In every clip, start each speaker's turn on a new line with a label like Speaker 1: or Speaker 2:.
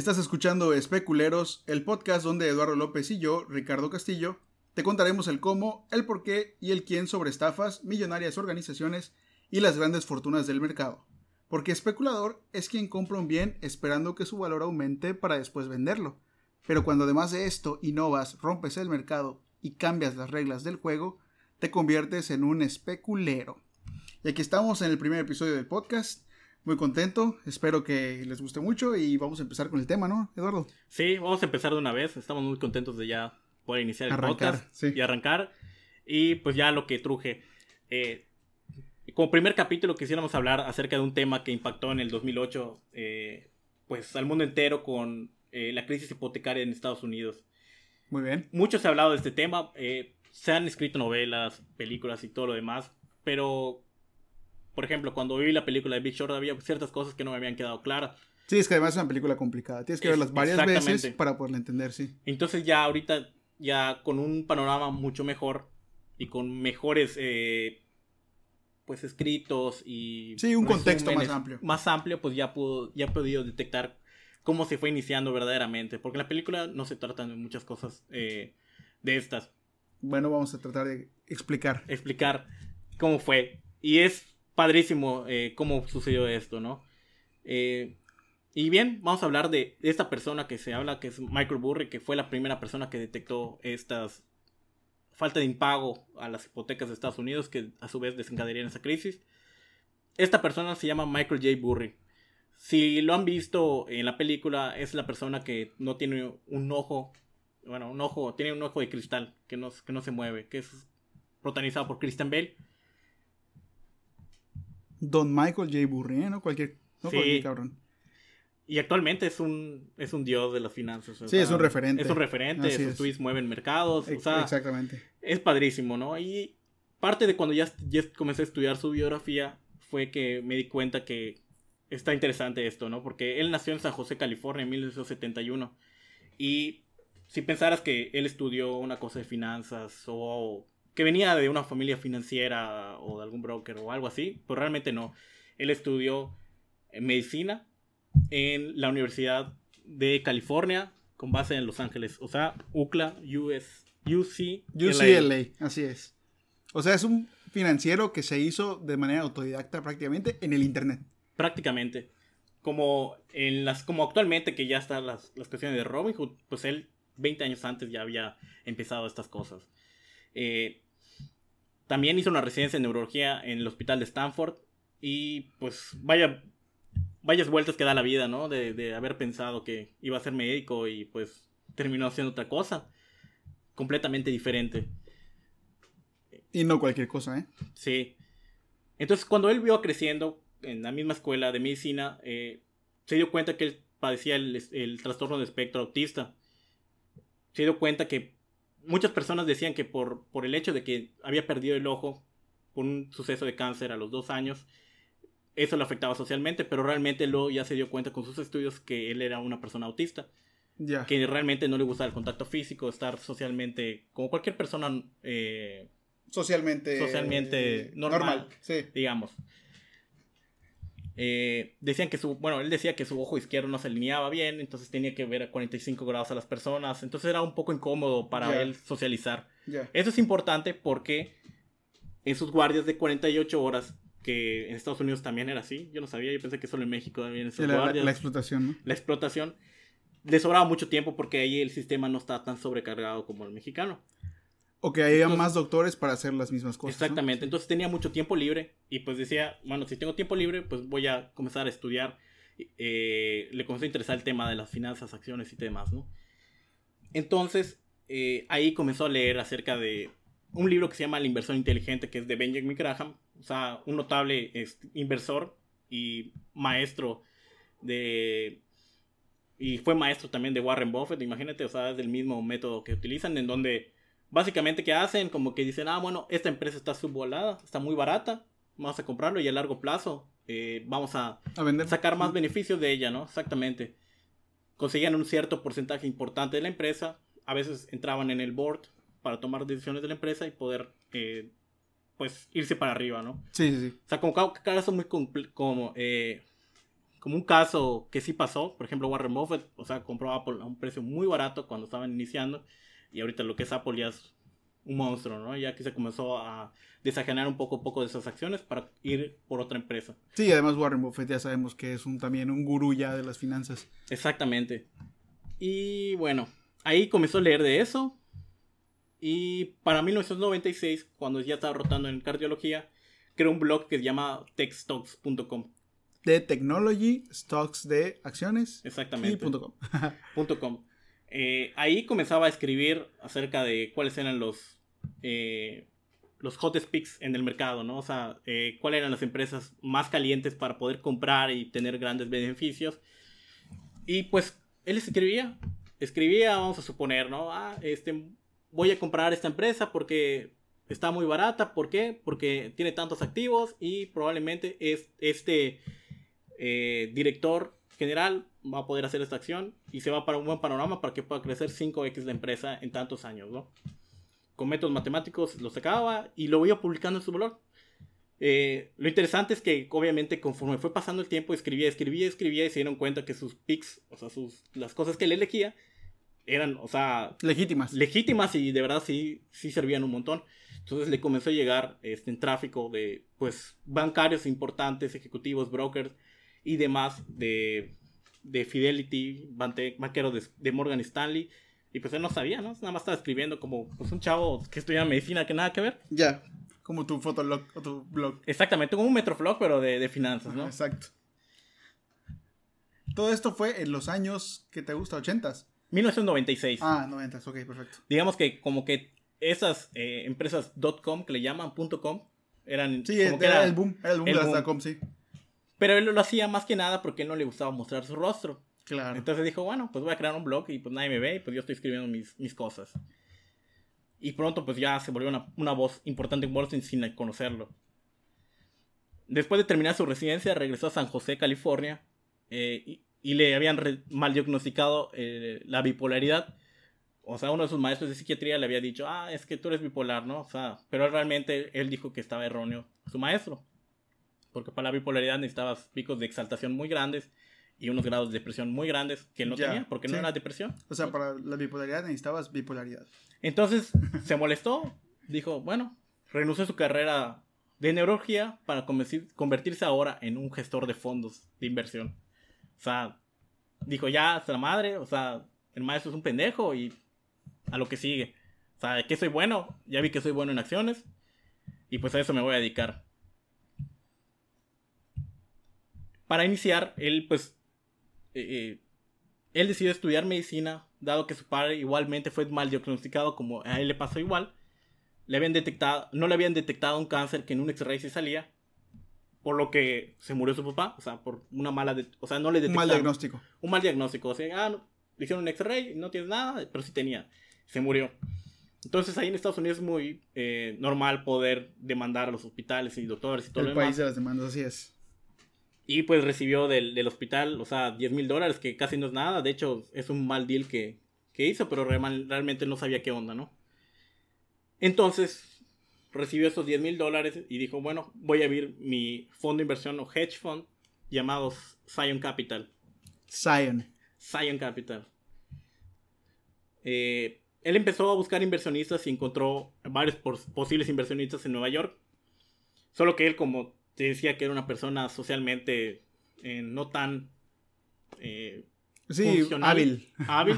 Speaker 1: Estás escuchando Especuleros, el podcast donde Eduardo López y yo, Ricardo Castillo, te contaremos el cómo, el por qué y el quién sobre estafas, millonarias organizaciones y las grandes fortunas del mercado. Porque especulador es quien compra un bien esperando que su valor aumente para después venderlo. Pero cuando además de esto innovas, rompes el mercado y cambias las reglas del juego, te conviertes en un especulero. Y aquí estamos en el primer episodio del podcast. Muy contento, espero que les guste mucho y vamos a empezar con el tema, ¿no, Eduardo?
Speaker 2: Sí, vamos a empezar de una vez. Estamos muy contentos de ya poder iniciar el podcast y arrancar. Y pues ya lo que truje. Eh, como primer capítulo quisiéramos hablar acerca de un tema que impactó en el 2008 eh, pues al mundo entero con eh, la crisis hipotecaria en Estados Unidos.
Speaker 1: Muy bien.
Speaker 2: Mucho se ha hablado de este tema, se han escrito novelas, películas y todo lo demás, pero por ejemplo, cuando vi la película de Big Short había ciertas cosas que no me habían quedado claras.
Speaker 1: Sí, es que además es una película complicada. Tienes que verlas varias veces para poderla entender, sí.
Speaker 2: Entonces ya ahorita, ya con un panorama mucho mejor y con mejores eh, pues escritos y
Speaker 1: sí un contexto más amplio
Speaker 2: más amplio pues ya pudo ya he podido detectar cómo se fue iniciando verdaderamente porque en la película no se tratan de muchas cosas eh, de estas
Speaker 1: bueno vamos a tratar de explicar
Speaker 2: explicar cómo fue y es padrísimo eh, cómo sucedió esto no eh, y bien vamos a hablar de esta persona que se habla que es Michael Burry que fue la primera persona que detectó estas falta de impago a las hipotecas de Estados Unidos que a su vez desencadenarían esa crisis. Esta persona se llama Michael J. Burry. Si lo han visto en la película, es la persona que no tiene un ojo, bueno, un ojo, tiene un ojo de cristal que no, se mueve, que es protagonizado por Christian Bale.
Speaker 1: Don Michael J. Burry, ¿eh? ¿no? Cualquier, no cualquier cabrón.
Speaker 2: Y actualmente es un, es un dios de las finanzas.
Speaker 1: Sí, es un referente.
Speaker 2: Es un referente, sus tweets mueven mercados. O sea,
Speaker 1: Exactamente.
Speaker 2: Es padrísimo, ¿no? Y parte de cuando ya, ya comencé a estudiar su biografía fue que me di cuenta que está interesante esto, ¿no? Porque él nació en San José, California, en 1971. Y si pensaras que él estudió una cosa de finanzas o que venía de una familia financiera o de algún broker o algo así, pues realmente no. Él estudió medicina en la Universidad de California con base en Los Ángeles. O sea, UCLA, US, UC,
Speaker 1: UCLA. Así es. O sea, es un financiero que se hizo de manera autodidacta prácticamente en el Internet.
Speaker 2: Prácticamente. Como, en las, como actualmente que ya están las, las cuestiones de Robinhood, pues él 20 años antes ya había empezado estas cosas. Eh, también hizo una residencia en neurología en el hospital de Stanford. Y pues vaya, vayas vueltas que da la vida, ¿no? De, haber pensado que iba a ser médico y pues terminó haciendo otra cosa. Completamente diferente.
Speaker 1: Y no cualquier cosa, ¿eh?
Speaker 2: Sí. Entonces, cuando él vio creciendo en la misma escuela de medicina, eh, se dio cuenta que él padecía el, trastorno de espectro autista. Se dio cuenta que muchas personas decían que por, por el hecho de que había perdido el ojo por un suceso de cáncer a los dos años, eso le afectaba socialmente, pero realmente luego ya se dio cuenta con sus estudios que él era una persona autista. Que realmente no le gustaba el contacto físico, estar socialmente, como cualquier persona... Eh,
Speaker 1: socialmente...
Speaker 2: Socialmente normal, sí. digamos. Eh, decían que su, bueno, él decía que su ojo izquierdo no se alineaba bien, entonces tenía que ver a 45 grados a las personas, entonces era un poco incómodo para él socializar. Eso es importante porque en sus guardias de 48 horas que en Estados Unidos también era así. Yo no sabía, yo pensé que solo en México también
Speaker 1: la, la, explotación, ¿no?
Speaker 2: La explotación. Le sobraba mucho tiempo porque ahí el sistema no está tan sobrecargado como el mexicano.
Speaker 1: O que había más doctores para hacer las mismas cosas.
Speaker 2: Exactamente, entonces tenía mucho tiempo libre y pues decía, bueno, si tengo tiempo libre, pues voy a comenzar a estudiar. Eh, le comenzó a interesar el tema de las finanzas, acciones y demás, ¿no? Entonces, eh, ahí comenzó a leer acerca de un libro que se llama La inversión inteligente, que es de Benjamin Graham, o sea, un notable inversor y maestro de... Y fue maestro también de Warren Buffett, imagínate, o sea, es del mismo método que utilizan, en donde básicamente ¿qué hacen? Como que dicen, ah, bueno, esta empresa está subvolada, está muy barata, vamos a comprarlo y a largo plazo eh, vamos a, sacar más beneficios de ella, ¿no? Exactamente. Conseguían un cierto porcentaje importante de la empresa, a veces entraban en el board para tomar decisiones de la empresa y poder eh, pues irse para arriba, ¿no?
Speaker 1: Sí, sí, sí.
Speaker 2: O sea, como cada caso muy como, eh, como un caso que sí pasó. Por ejemplo, Warren Buffett, o sea, compró Apple a un precio muy barato cuando estaban iniciando. Y ahorita lo que es Apple ya es un monstruo, ¿no? Ya que se comenzó a desajenar un poco a poco de esas acciones para ir por otra empresa.
Speaker 1: Sí, además Warren Buffett ya sabemos que es un, también un gurú ya de las finanzas.
Speaker 2: Exactamente. Y bueno, ahí comenzó a leer de eso. Y para 1996, cuando ya estaba rotando en cardiología, creó un blog que se llama techstocks.com.
Speaker 1: De technology, stocks de acciones.
Speaker 2: Exactamente.
Speaker 1: Y punto .com.
Speaker 2: punto .com. Eh, ahí comenzaba a escribir acerca de cuáles eran los, eh, los hottest picks en el mercado, ¿no? O sea, eh, cuáles eran las empresas más calientes para poder comprar y tener grandes beneficios. Y pues él escribía, escribía, vamos a suponer, ¿no? Ah, este, voy a comprar esta empresa porque está muy barata. ¿Por qué? Porque tiene tantos activos y probablemente es este director general va a poder hacer esta acción y se va para un buen panorama para que pueda crecer 5x la empresa en tantos años, ¿no? Con métodos matemáticos lo sacaba y lo iba publicando en su blog. Eh, lo interesante es que obviamente conforme fue pasando el tiempo escribía, escribía, escribía y se dieron cuenta que sus picks, o sea, sus, las cosas que le elegía eran, o sea...
Speaker 1: Legítimas.
Speaker 2: Legítimas y de verdad sí, sí servían un montón. Entonces le comenzó a llegar este, en tráfico de, pues, bancarios importantes, ejecutivos, brokers y demás de de Fidelity, banquero de, Morgan Stanley. Y pues él no sabía, ¿no? Nada más estaba escribiendo como pues, un chavo que estudia medicina que nada que ver.
Speaker 1: Ya, como tu fotolog o tu blog.
Speaker 2: Exactamente, como un Metroflog, pero de, finanzas, ¿no?
Speaker 1: exacto. Todo esto fue en los años que te gusta, 80s.
Speaker 2: 1996.
Speaker 1: Ah, 90, ok, perfecto.
Speaker 2: Digamos que como que esas eh, empresas .com que le llaman .com eran...
Speaker 1: Sí, era, el boom, era el boom de las .com, sí.
Speaker 2: Pero él lo hacía más que nada porque él no le gustaba mostrar su rostro.
Speaker 1: Claro.
Speaker 2: Entonces dijo, bueno, pues voy a crear un blog y pues nadie me ve y pues yo estoy escribiendo mis, mis cosas. Y pronto pues ya se volvió una, voz importante en Street sin conocerlo. Después de terminar su residencia, regresó a San José, California, eh, y, le habían mal diagnosticado eh, la bipolaridad. O sea, uno de sus maestros de psiquiatría le había dicho, ah, es que tú eres bipolar, ¿no? O sea, pero realmente él dijo que estaba erróneo su maestro. Porque para la bipolaridad necesitabas picos de exaltación muy grandes y unos grados de depresión muy grandes que él no tenía, porque no era depresión.
Speaker 1: O sea, para la bipolaridad necesitabas bipolaridad.
Speaker 2: Entonces se molestó, dijo, bueno, renunció a su carrera de neurología para convertirse ahora en un gestor de fondos de inversión. O sea, dijo ya hasta la madre, o sea, el maestro es un pendejo y a lo que sigue. O sea, que soy bueno, ya vi que soy bueno en acciones y pues a eso me voy a dedicar. Para iniciar, él pues... Eh, eh, él decidió estudiar medicina, dado que su padre igualmente fue mal diagnosticado como a él le pasó igual. Le habían detectado, no le habían detectado un cáncer que en un X-ray sí salía, por lo que se murió su papá, o sea, por una mala, o sea, no le detectaron.
Speaker 1: Un mal diagnóstico.
Speaker 2: Un mal diagnóstico, o sea, ah, le hicieron un X-ray, no tiene nada, pero sí tenía, se murió. Entonces ahí en Estados Unidos es muy eh, normal poder demandar a los hospitales y doctores y todo
Speaker 1: El país de las demandas, así es.
Speaker 2: Y pues recibió del, hospital, o sea, 10 mil dólares, que casi no es nada. De hecho, es un mal deal que, hizo, pero realmente no sabía qué onda, ¿no? Entonces, recibió esos 10 mil dólares y dijo, bueno, voy a abrir mi fondo de inversión o hedge fund llamado Zion Capital.
Speaker 1: Zion.
Speaker 2: Zion Capital. Eh, él empezó a buscar inversionistas y encontró varios posibles inversionistas en Nueva York. Solo que él, como te decía que era una persona socialmente eh, no tan
Speaker 1: eh, sí, hábil.
Speaker 2: Hábil.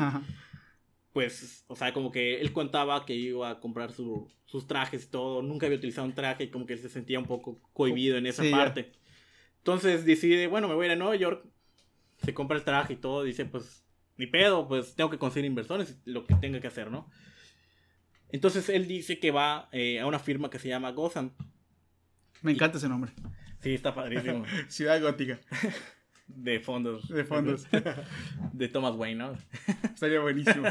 Speaker 2: pues, o sea, como que él contaba que iba a comprar sus trajes y todo, nunca había utilizado un traje y como que él se sentía un poco cohibido en esa parte. Entonces decide, bueno, me voy a ir a Nueva York, se compra el traje y todo, dice, pues, ni pedo, pues tengo que conseguir inversores, lo que tenga que hacer, ¿no? Entonces él dice que va eh, a una firma que se llama Gotham
Speaker 1: me encanta ese nombre.
Speaker 2: Sí, está padrísimo.
Speaker 1: Ciudad Gótica.
Speaker 2: De fondos.
Speaker 1: De fondos.
Speaker 2: De Thomas Wayne, ¿no?
Speaker 1: Estaría buenísimo.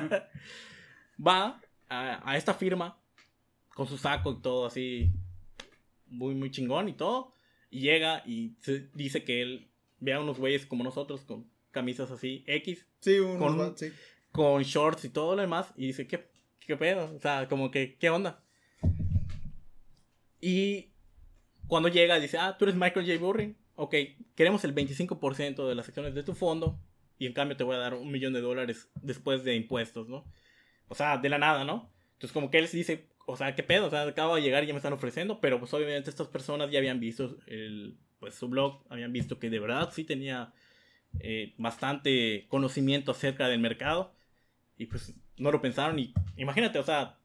Speaker 2: Va a, esta firma con su saco y todo así, muy, muy chingón y todo. Y llega y dice que él ve a unos güeyes como nosotros con camisas así X.
Speaker 1: Sí,
Speaker 2: con,
Speaker 1: sí.
Speaker 2: con shorts y todo lo demás. Y dice, ¿qué, qué pedo? O sea, como que, ¿qué onda? Y cuando llega dice, ah, tú eres Michael J. Burry. ok, queremos el 25% de las acciones de tu fondo y en cambio te voy a dar un millón de dólares después de impuestos, ¿no? O sea, de la nada, ¿no? Entonces como que él dice, o sea, ¿qué pedo? O sea, acabo de llegar y ya me están ofreciendo, pero pues obviamente estas personas ya habían visto el, pues, su blog, habían visto que de verdad sí tenía eh, bastante conocimiento acerca del mercado y pues no lo pensaron y imagínate, o sea,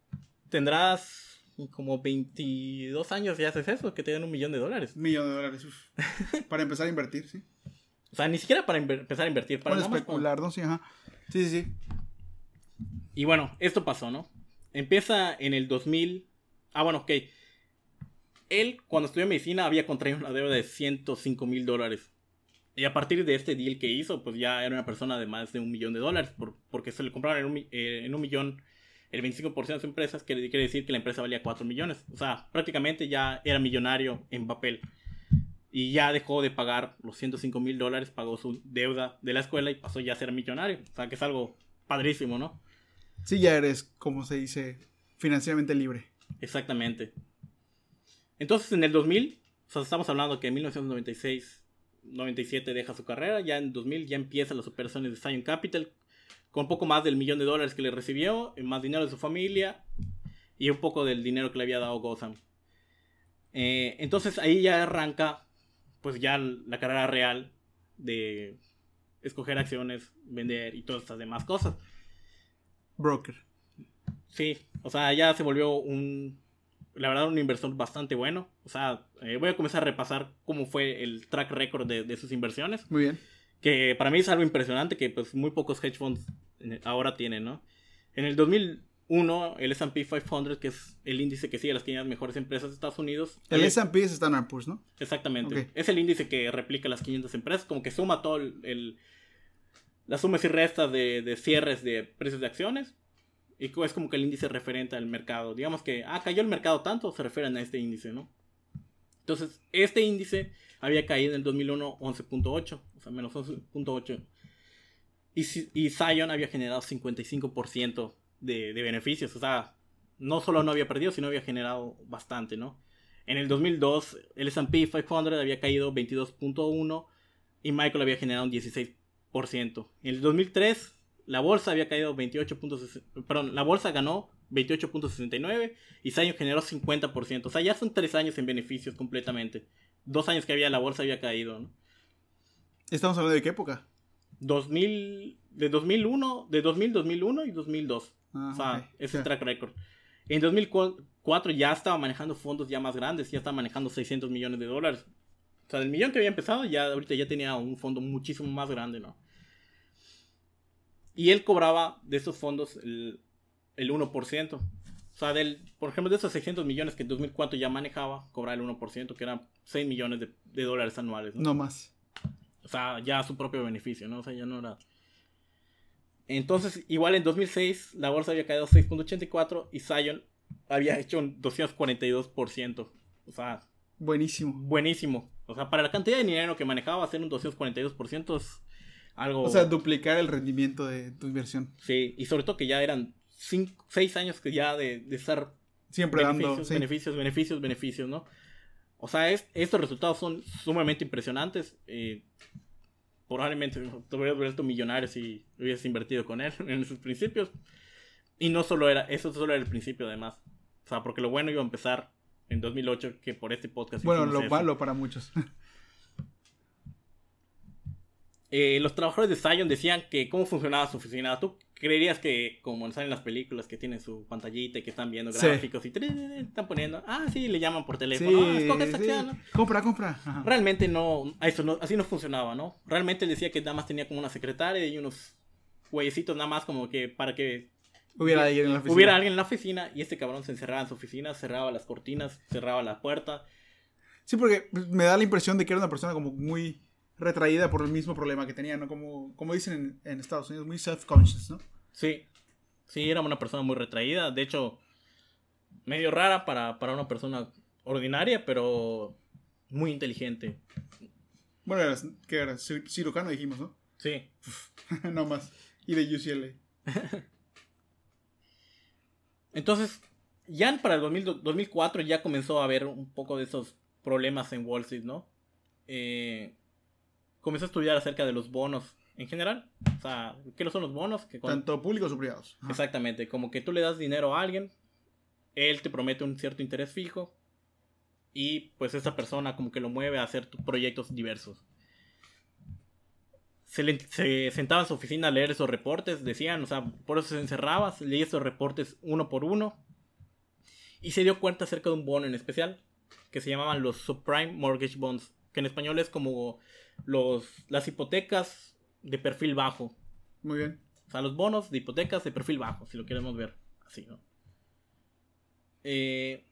Speaker 2: tendrás como 22 años y haces eso, que te dan un millón de dólares.
Speaker 1: Millón de dólares, uf. para empezar a invertir, sí.
Speaker 2: O sea, ni siquiera para empezar a invertir, para
Speaker 1: Para especular, ¿no? Sí, ajá. Sí, sí, sí.
Speaker 2: Y bueno, esto pasó, ¿no? Empieza en el 2000. Ah, bueno, ok. Él, cuando estudió medicina, había contraído una deuda de 105 mil dólares. Y a partir de este deal que hizo, pues ya era una persona de más de un millón de dólares. por- porque se le compraron en un, eh, en un millón el 25% de sus empresas, que quiere decir que la empresa valía 4 millones. O sea, prácticamente ya era millonario en papel. Y ya dejó de pagar los 105 mil dólares, pagó su deuda de la escuela y pasó ya a ser millonario. O sea, que es algo padrísimo, ¿no?
Speaker 1: Sí, ya eres, como se dice, financieramente libre.
Speaker 2: Exactamente. Entonces, en el 2000, o sea, estamos hablando que en 1996, 97 deja su carrera, ya en 2000 ya empiezan las operaciones de Zion Capital, con poco más del millón de dólares que le recibió, más dinero de su familia y un poco del dinero que le había dado Gotham. Eh, entonces ahí ya arranca, pues ya la carrera real de escoger acciones, vender y todas estas demás cosas.
Speaker 1: Broker.
Speaker 2: Sí, o sea, ya se volvió un, la verdad, un inversor bastante bueno. O sea, eh, voy a comenzar a repasar cómo fue el track record de, de sus inversiones,
Speaker 1: Muy bien.
Speaker 2: que para mí es algo impresionante que pues muy pocos hedge funds ahora tienen, ¿no? En el 2001, el S&P 500, que es el índice que sigue las 500 mejores empresas de Estados Unidos.
Speaker 1: El
Speaker 2: había-
Speaker 1: S&P es Standard Poor's, ¿no?
Speaker 2: Exactamente. Es el índice que replica las 500 empresas, como que suma todo el, el- las sumas y restas de, de cierres de precios de acciones. Y es como que el índice referente al mercado. Digamos que, ah, cayó el mercado tanto, se refieren a este índice, ¿no? Entonces, este índice había caído en el 2001 11.8, o sea, menos 11.8. Y, y Zion había generado 55% de, de beneficios, o sea, no solo no había perdido, sino había generado bastante, ¿no? En el 2002, el S&P 500 había caído 22.1 y Michael había generado un 16%. En el 2003, la bolsa había caído 28.60, perdón, la bolsa ganó 28.69 y Zion generó 50%. O sea, ya son tres años en beneficios completamente. Dos años que había la bolsa había caído, ¿no?
Speaker 1: ¿Estamos hablando de qué época?
Speaker 2: 2000, de 2001, de 2000, 2001 y 2002.
Speaker 1: Ah,
Speaker 2: o sea, es el track record. En 2004 ya estaba manejando fondos ya más grandes, ya estaba manejando 600 millones de dólares. O sea, del millón que había empezado, ya ahorita ya tenía un fondo muchísimo más grande, ¿no? Y él cobraba de esos fondos el, el 1%. O sea, del, por ejemplo, de esos 600 millones que en 2004 ya manejaba, cobraba el 1%, que eran 6 millones de, de dólares anuales. ¿no?
Speaker 1: No más.
Speaker 2: O sea, ya su propio beneficio, ¿no? O sea, ya no era. Entonces, igual en 2006, la bolsa había caído 6.84 y Zion había hecho un 242%. O sea,
Speaker 1: Buenísimo.
Speaker 2: buenísimo. O sea, para la cantidad de dinero que manejaba, hacer un 242% es algo.
Speaker 1: O sea, duplicar el rendimiento de tu inversión.
Speaker 2: sí, y sobre todo que ya eran 6 años que ya de, de estar
Speaker 1: Siempre
Speaker 2: beneficios,
Speaker 1: dando. sí.
Speaker 2: beneficios, beneficios, beneficios, ¿no? O sea, es- estos resultados son sumamente impresionantes. eh, probablemente te hubieras vuelto millonario si hubieses invertido con él en sus principios. Y no solo era, eso solo era el principio además. O sea, porque lo bueno iba a empezar en 2008, que por este podcast...
Speaker 1: Bueno, lo malo para muchos.
Speaker 2: Eh, los trabajadores de Zion decían que cómo funcionaba su oficina. ¿Tú creerías que, como salen las películas, que tienen su pantallita y que están viendo
Speaker 1: Sí.
Speaker 2: gráficos y tri- están poniendo, ah, sí, le llaman por
Speaker 1: Sí,
Speaker 2: teléfono, ah, escoge esta
Speaker 1: sí.
Speaker 2: acción, ¿no?
Speaker 1: Compra, compra. Ajá.
Speaker 2: Realmente no, a eso no, así no funcionaba, ¿no? Realmente decía que nada más tenía como una secretaria y unos güeyecitos nada más como que para que
Speaker 1: Hubiera alguien en la oficina.
Speaker 2: hubiera alguien en la oficina y este cabrón se encerraba en su oficina, cerraba las cortinas, cerraba la puerta.
Speaker 1: Sí, porque me da la impresión de que era una persona como muy retraída por el mismo problema que tenía, ¿no? Como, como dicen en, en Estados Unidos, muy self-conscious, ¿no?
Speaker 2: Sí, sí, era una persona muy retraída, de hecho, medio rara para, para una persona ordinaria, pero muy inteligente.
Speaker 1: Bueno, era, que era Cir- cirujano, dijimos, ¿no?
Speaker 2: Sí,
Speaker 1: no más. Y de UCLA.
Speaker 2: Entonces, ya para el 2000 2004 ya comenzó a haber un poco de esos problemas en Wall Street, ¿no? eh, comenzó a estudiar acerca de los bonos en general. O sea, ¿qué son los bonos? Que
Speaker 1: Tanto públicos o privados. Ajá.
Speaker 2: Exactamente, como que tú le das dinero a alguien, él te promete un cierto interés fijo y pues esa persona como que lo mueve a hacer proyectos diversos. Se, le- se sentaba en su oficina a leer esos reportes, decían, o sea, por eso se encerraba, se leía esos reportes uno por uno y se dio cuenta acerca de un bono en especial que se llamaban los subprime mortgage bonds, que en español es como los, las hipotecas de perfil bajo.
Speaker 1: Muy bien.
Speaker 2: O sea, los bonos de hipotecas de perfil bajo, si lo queremos ver así, ¿no? Eh,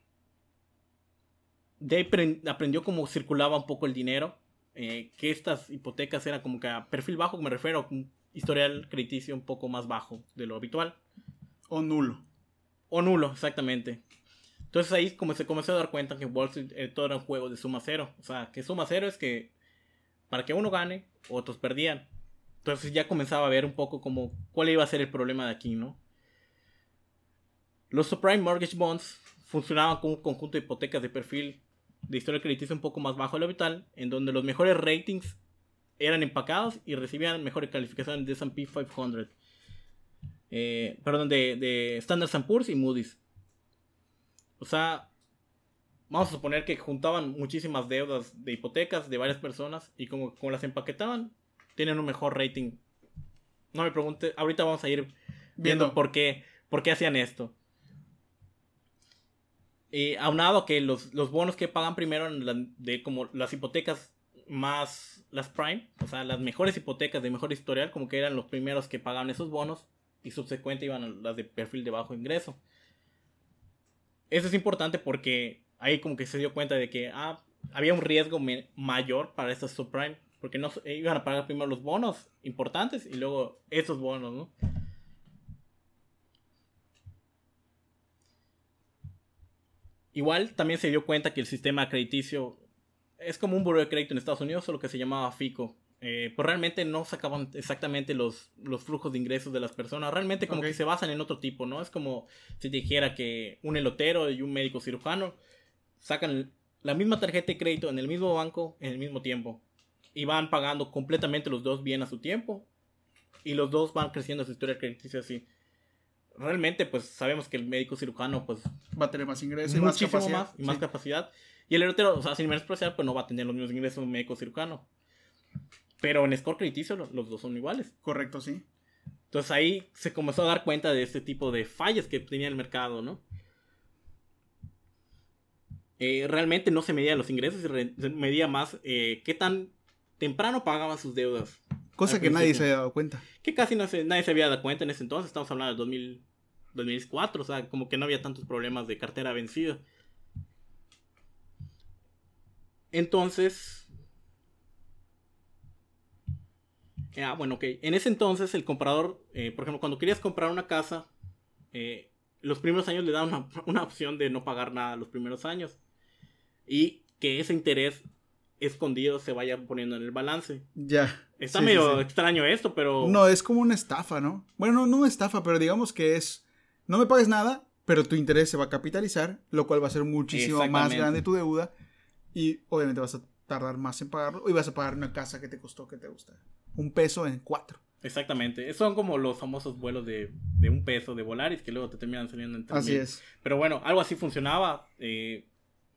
Speaker 2: de ahí aprendió cómo circulaba un poco el dinero. eh, que estas hipotecas eran como que a perfil bajo, me refiero a un historial crediticio un poco más bajo de lo habitual.
Speaker 1: O nulo.
Speaker 2: O nulo, exactamente. Entonces ahí como se comenzó a dar cuenta que Wall Street eh, todo era un juego de suma cero. O sea, que suma cero es que para que uno gane, otros perdían. Entonces ya comenzaba a ver un poco como cuál iba a ser el problema de aquí, ¿no? Los subprime mortgage bonds funcionaban como un conjunto de hipotecas de perfil de historia crediticia un poco más bajo de lo habitual, en donde los mejores ratings eran empacados y recibían mejores calificaciones de S&P 500. Eh, perdón, de, de Standard Poor's y Moody's. O sea, vamos a suponer que juntaban muchísimas deudas de hipotecas de varias personas y como, como las empaquetaban, tienen un mejor rating. No me pregunte, ahorita vamos a ir viendo por qué, por qué hacían esto. Y aunado que los, los bonos que pagan primero en la- de como las hipotecas más las prime, o sea, las mejores hipotecas de mejor historial, como que eran los primeros que pagaban esos bonos y subsecuente iban a las de perfil de bajo ingreso. Eso es importante porque ahí como que se dio cuenta de que ah, había un riesgo mayor para estas subprime, porque no eh, iban a pagar primero los bonos importantes y luego esos bonos, ¿no? Igual también se dio cuenta que el sistema crediticio es como un buro de crédito en Estados Unidos, solo que se llamaba FICO. Eh, pues realmente no sacaban exactamente los, los flujos de ingresos de las personas. Realmente como que se basan en otro tipo, ¿no? Es como si te dijera que un elotero y un médico cirujano sacan la misma tarjeta de crédito en el mismo banco en el mismo tiempo. Y van pagando completamente los dos bien a su tiempo. Y los dos van creciendo su historia crediticia así. Realmente, pues sabemos que el médico cirujano, pues
Speaker 1: Va a tener más ingresos y más capacidad.
Speaker 2: más y más
Speaker 1: Sí.
Speaker 2: capacidad. Y el elotero, o sea, sin menospreciar, pues no va a tener los mismos ingresos de un médico cirujano. Pero en score crediticio lo- los dos son iguales.
Speaker 1: Correcto, sí.
Speaker 2: Entonces ahí se comenzó a dar cuenta de este tipo de fallas que tenía el mercado, ¿no? Eh, realmente no se medía los ingresos, se, medía más eh, qué tan temprano pagaban sus deudas.
Speaker 1: Cosa que nadie se había dado cuenta.
Speaker 2: Que casi no se, nadie se había dado cuenta en ese entonces, estamos hablando del 2000, 2004, o sea, como que no había tantos problemas de cartera vencida. Entonces... Ah, bueno, ok. En ese entonces el comprador, eh, por ejemplo, cuando querías comprar una casa, los primeros años le daban una, una opción de no pagar nada los primeros años. Y que ese interés escondido se vaya poniendo en el balance.
Speaker 1: Ya.
Speaker 2: Está
Speaker 1: Sí,
Speaker 2: medio
Speaker 1: sí.
Speaker 2: extraño esto, pero...
Speaker 1: No, es como una estafa, ¿no? Bueno, no, no una estafa, pero digamos que es. No me pagues nada, pero tu interés se va a capitalizar, lo cual va a ser muchísimo más grande tu deuda. Y obviamente vas a tardar más en pagarlo. Y vas a pagar una casa que te costó, que te gusta. Un peso en cuatro.
Speaker 2: Exactamente. Son como los famosos vuelos de, de un peso de Volaris que luego te terminan saliendo en
Speaker 1: Así
Speaker 2: 3000.
Speaker 1: es.
Speaker 2: Pero bueno, algo así funcionaba. eh,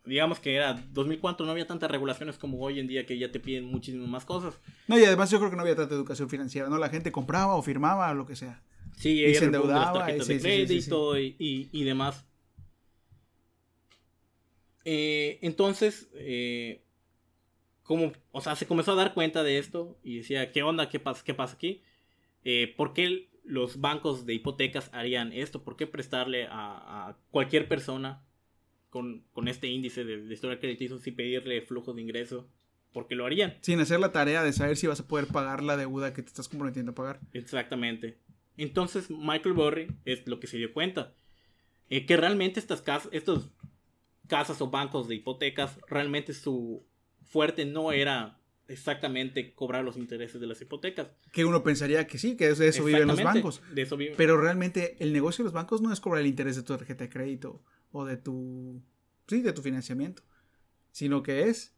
Speaker 2: digamos que era 2004, no había tantas regulaciones como hoy en día que ya te piden muchísimas más cosas.
Speaker 1: No, y además yo creo que no había tanta educación financiera, ¿no? La gente compraba o firmaba o lo que sea.
Speaker 2: Sí,
Speaker 1: Y se
Speaker 2: de
Speaker 1: endeudaba, y
Speaker 2: de
Speaker 1: sí, sí, sí, sí,
Speaker 2: crédito y- y, y demás. Eh, entonces, eh, como, o sea, se comenzó a dar cuenta de esto y decía, ¿qué onda? ¿Qué pasa, qué pasa aquí? Eh, ¿Por qué los bancos de hipotecas harían esto? ¿Por qué prestarle a, a cualquier persona con, con este índice de, de historia crediticio sin pedirle flujo de ingreso? ¿Por qué lo harían?
Speaker 1: Sin hacer la tarea de saber si vas a poder pagar la deuda que te estás comprometiendo a pagar.
Speaker 2: Exactamente. Entonces Michael Burry es lo que se dio cuenta. eh, que realmente estas casas, estos casas o bancos de hipotecas, realmente su fuerte no era exactamente cobrar los intereses de las hipotecas.
Speaker 1: Que uno pensaría que sí, que de eso viven los bancos.
Speaker 2: De eso viven.
Speaker 1: Pero realmente el negocio de los bancos no es cobrar el interés de tu tarjeta de crédito o de tu sí, de tu financiamiento, sino que es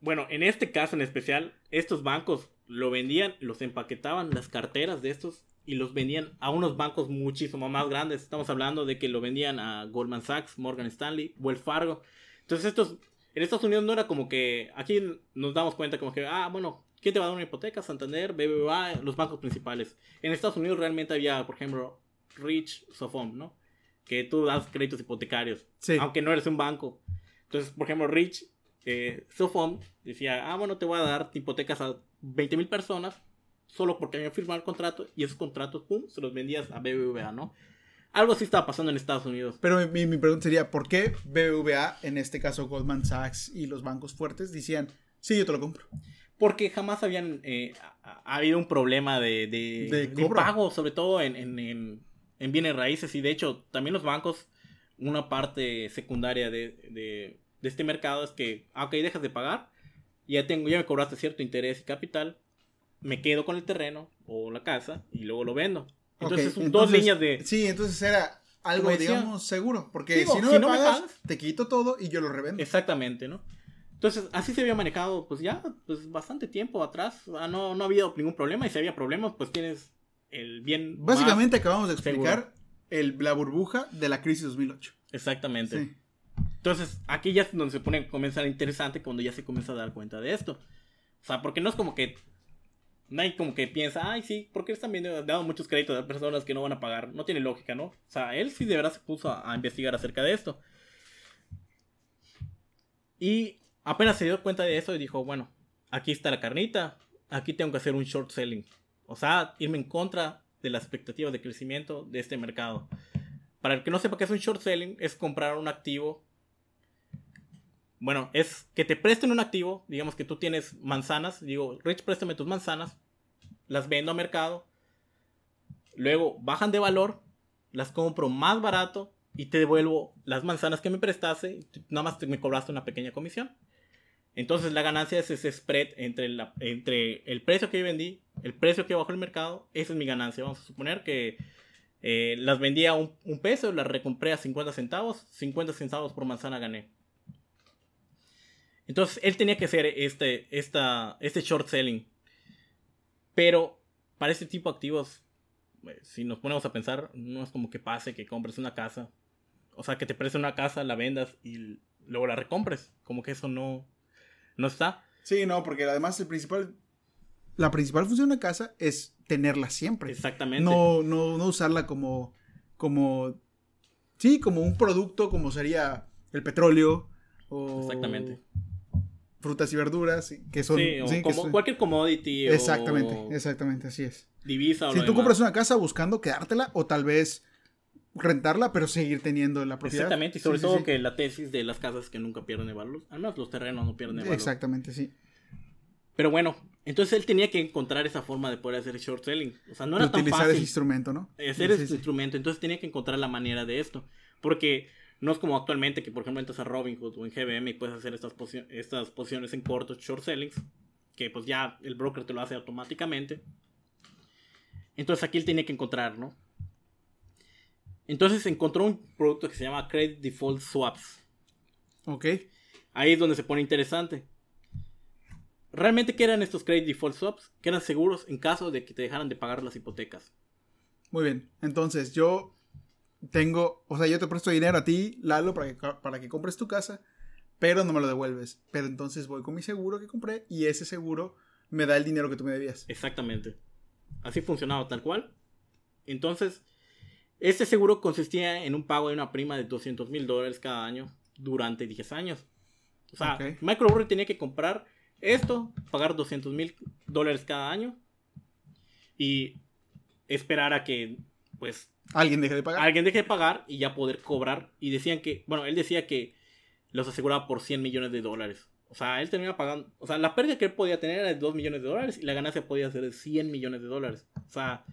Speaker 2: Bueno, en este caso en especial, estos bancos lo vendían, los empaquetaban las carteras de estos y los vendían a unos bancos muchísimo más grandes. Estamos hablando de que lo vendían a Goldman Sachs, Morgan Stanley, Wells Fargo. Entonces estos, en Estados Unidos no era como que, aquí nos damos cuenta como que, ah, bueno, ¿quién te va a dar una hipoteca? Santander, BBVA, los bancos principales. En Estados Unidos realmente había, por ejemplo, Rich Sofom, ¿no? Que tú das créditos hipotecarios,
Speaker 1: Sí.
Speaker 2: aunque no eres un banco. Entonces, por ejemplo, Rich eh, Sofom decía, ah, bueno, te voy a dar hipotecas a 20 mil personas solo porque habían firmado el contrato y esos contratos, pum, se los vendías a BBVA, ¿no? Algo así estaba pasando en Estados Unidos.
Speaker 1: Pero mi- mi, pregunta sería, ¿por qué BBVA, en este caso Goldman Sachs y los bancos fuertes, decían, sí, yo te lo compro?
Speaker 2: Porque jamás habían eh, ha, ha habido un problema de, de,
Speaker 1: De
Speaker 2: de pago, sobre todo en, en, en- en bienes raíces. Y de hecho, también los bancos, una parte secundaria de, de- de este mercado es que, ah, ok, dejas de pagar, ya, tengo, ya me cobraste cierto interés y capital, me quedo con el terreno o la casa y luego lo vendo. Entonces, son dos líneas de...
Speaker 1: Sí, entonces era algo, digamos, seguro. Porque
Speaker 2: Digo,
Speaker 1: si no
Speaker 2: si
Speaker 1: me
Speaker 2: no me
Speaker 1: pagas,
Speaker 2: pagas-
Speaker 1: te quito todo y yo lo revendo.
Speaker 2: Exactamente, ¿no? Entonces, así se había manejado, pues ya, pues bastante tiempo atrás. Ah, no, no había ningún problema. Y si había problemas, pues tienes el bien. más-
Speaker 1: Básicamente acabamos de explicar el, la burbuja de la crisis 2008.
Speaker 2: Exactamente.
Speaker 1: Sí.
Speaker 2: Entonces, aquí ya es donde se pone comienza a interesante cuando ya se comienza a dar cuenta de esto. O sea, porque no es como que. Nadie como que piensa, ay, sí, porque están viendo, dando muchos créditos a personas que no van a pagar. No tiene lógica, ¿no? O sea, él sí de verdad se puso a, a investigar acerca de esto. Y apenas se dio cuenta de eso y dijo, bueno, aquí está la carnita, aquí tengo que hacer un short selling. O sea, irme en contra de las expectativas de crecimiento de este mercado. Para el que no sepa qué es un short selling, es comprar un activo. Bueno, es que te presten un activo. Digamos que tú tienes manzanas. Digo, Rich, préstame tus manzanas. Las vendo a mercado. Luego bajan de valor. Las compro más barato. Y te devuelvo las manzanas que me prestaste. Nada más me cobraste una pequeña comisión. Entonces la ganancia es ese spread entre el precio que yo vendí, el precio que bajó el mercado. Esa es mi ganancia. Vamos a suponer que eh, las vendía a un, peso, las recompré a 50 centavos, 50 centavos por manzana gané. Entonces él tenía que hacer este, esta, este short selling. Pero para este tipo de activos, eh, si nos ponemos a pensar, no es como que pase que compres una casa. O sea, que te presten una casa, la vendas y luego la recompres. Como que eso no, no está.
Speaker 1: Sí, no, porque además el principal, la principal función de una casa es tenerla siempre.
Speaker 2: Exactamente.
Speaker 1: No, no, no usarla como, como, sí, como un producto como sería el petróleo o
Speaker 2: Exactamente.
Speaker 1: frutas y verduras que son,
Speaker 2: sí, o
Speaker 1: sí, que
Speaker 2: como
Speaker 1: son-
Speaker 2: cualquier commodity.
Speaker 1: exactamente,
Speaker 2: o
Speaker 1: exactamente, así es.
Speaker 2: divisa o
Speaker 1: Si
Speaker 2: lo
Speaker 1: tú
Speaker 2: demás.
Speaker 1: compras una casa buscando quedártela o tal vez rentarla, pero seguir teniendo la propiedad.
Speaker 2: Exactamente, y sobre
Speaker 1: sí,
Speaker 2: todo
Speaker 1: sí.
Speaker 2: que la tesis de las casas que nunca pierden de valor, al menos los terrenos no pierden de valor.
Speaker 1: Exactamente, sí.
Speaker 2: Pero bueno, entonces él tenía que encontrar esa forma de poder hacer short selling. O sea, no
Speaker 1: De
Speaker 2: era tan
Speaker 1: utilizar
Speaker 2: fácil
Speaker 1: ese instrumento, ¿no?
Speaker 2: hacer
Speaker 1: Sí,
Speaker 2: ese
Speaker 1: sí.
Speaker 2: instrumento, entonces tenía que encontrar la manera de esto. Porque no es como actualmente que, por ejemplo, entras a Robinhood o en GBM y puedes hacer estas, posi- estas posiciones en cortos, short sellings, que pues ya el broker te lo hace automáticamente. Entonces aquí él tenía que encontrar, ¿no? Entonces encontró un producto que se llama Credit Default Swaps.
Speaker 1: Ok.
Speaker 2: Ahí es donde se pone interesante. ¿Realmente qué eran estos credit default swaps? Que eran seguros en caso de que te dejaran de pagar las hipotecas.
Speaker 1: Muy bien. Entonces, yo tengo, o sea, yo te presto dinero a ti, Lalo, para que, para que compres tu casa, pero no me lo devuelves. Pero entonces voy con mi seguro que compré y ese seguro me da el dinero que tú me debías.
Speaker 2: Exactamente. Así funcionaba tal cual. Entonces, este seguro consistía en un pago de una prima de 200 mil dólares cada año durante 10 años. O sea,
Speaker 1: Ok.
Speaker 2: Michael Burry tenía que comprar esto, pagar 200 mil dólares cada año y esperar a que, pues,
Speaker 1: Alguien deja de pagar.
Speaker 2: alguien deje de pagar y ya poder cobrar. Y decían que, bueno, él decía que los aseguraba por 100 millones de dólares. O sea, él terminaba pagando, o sea, la pérdida que él podía tener era de 2 millones de dólares y la ganancia podía ser de 100 millones de dólares. O sea,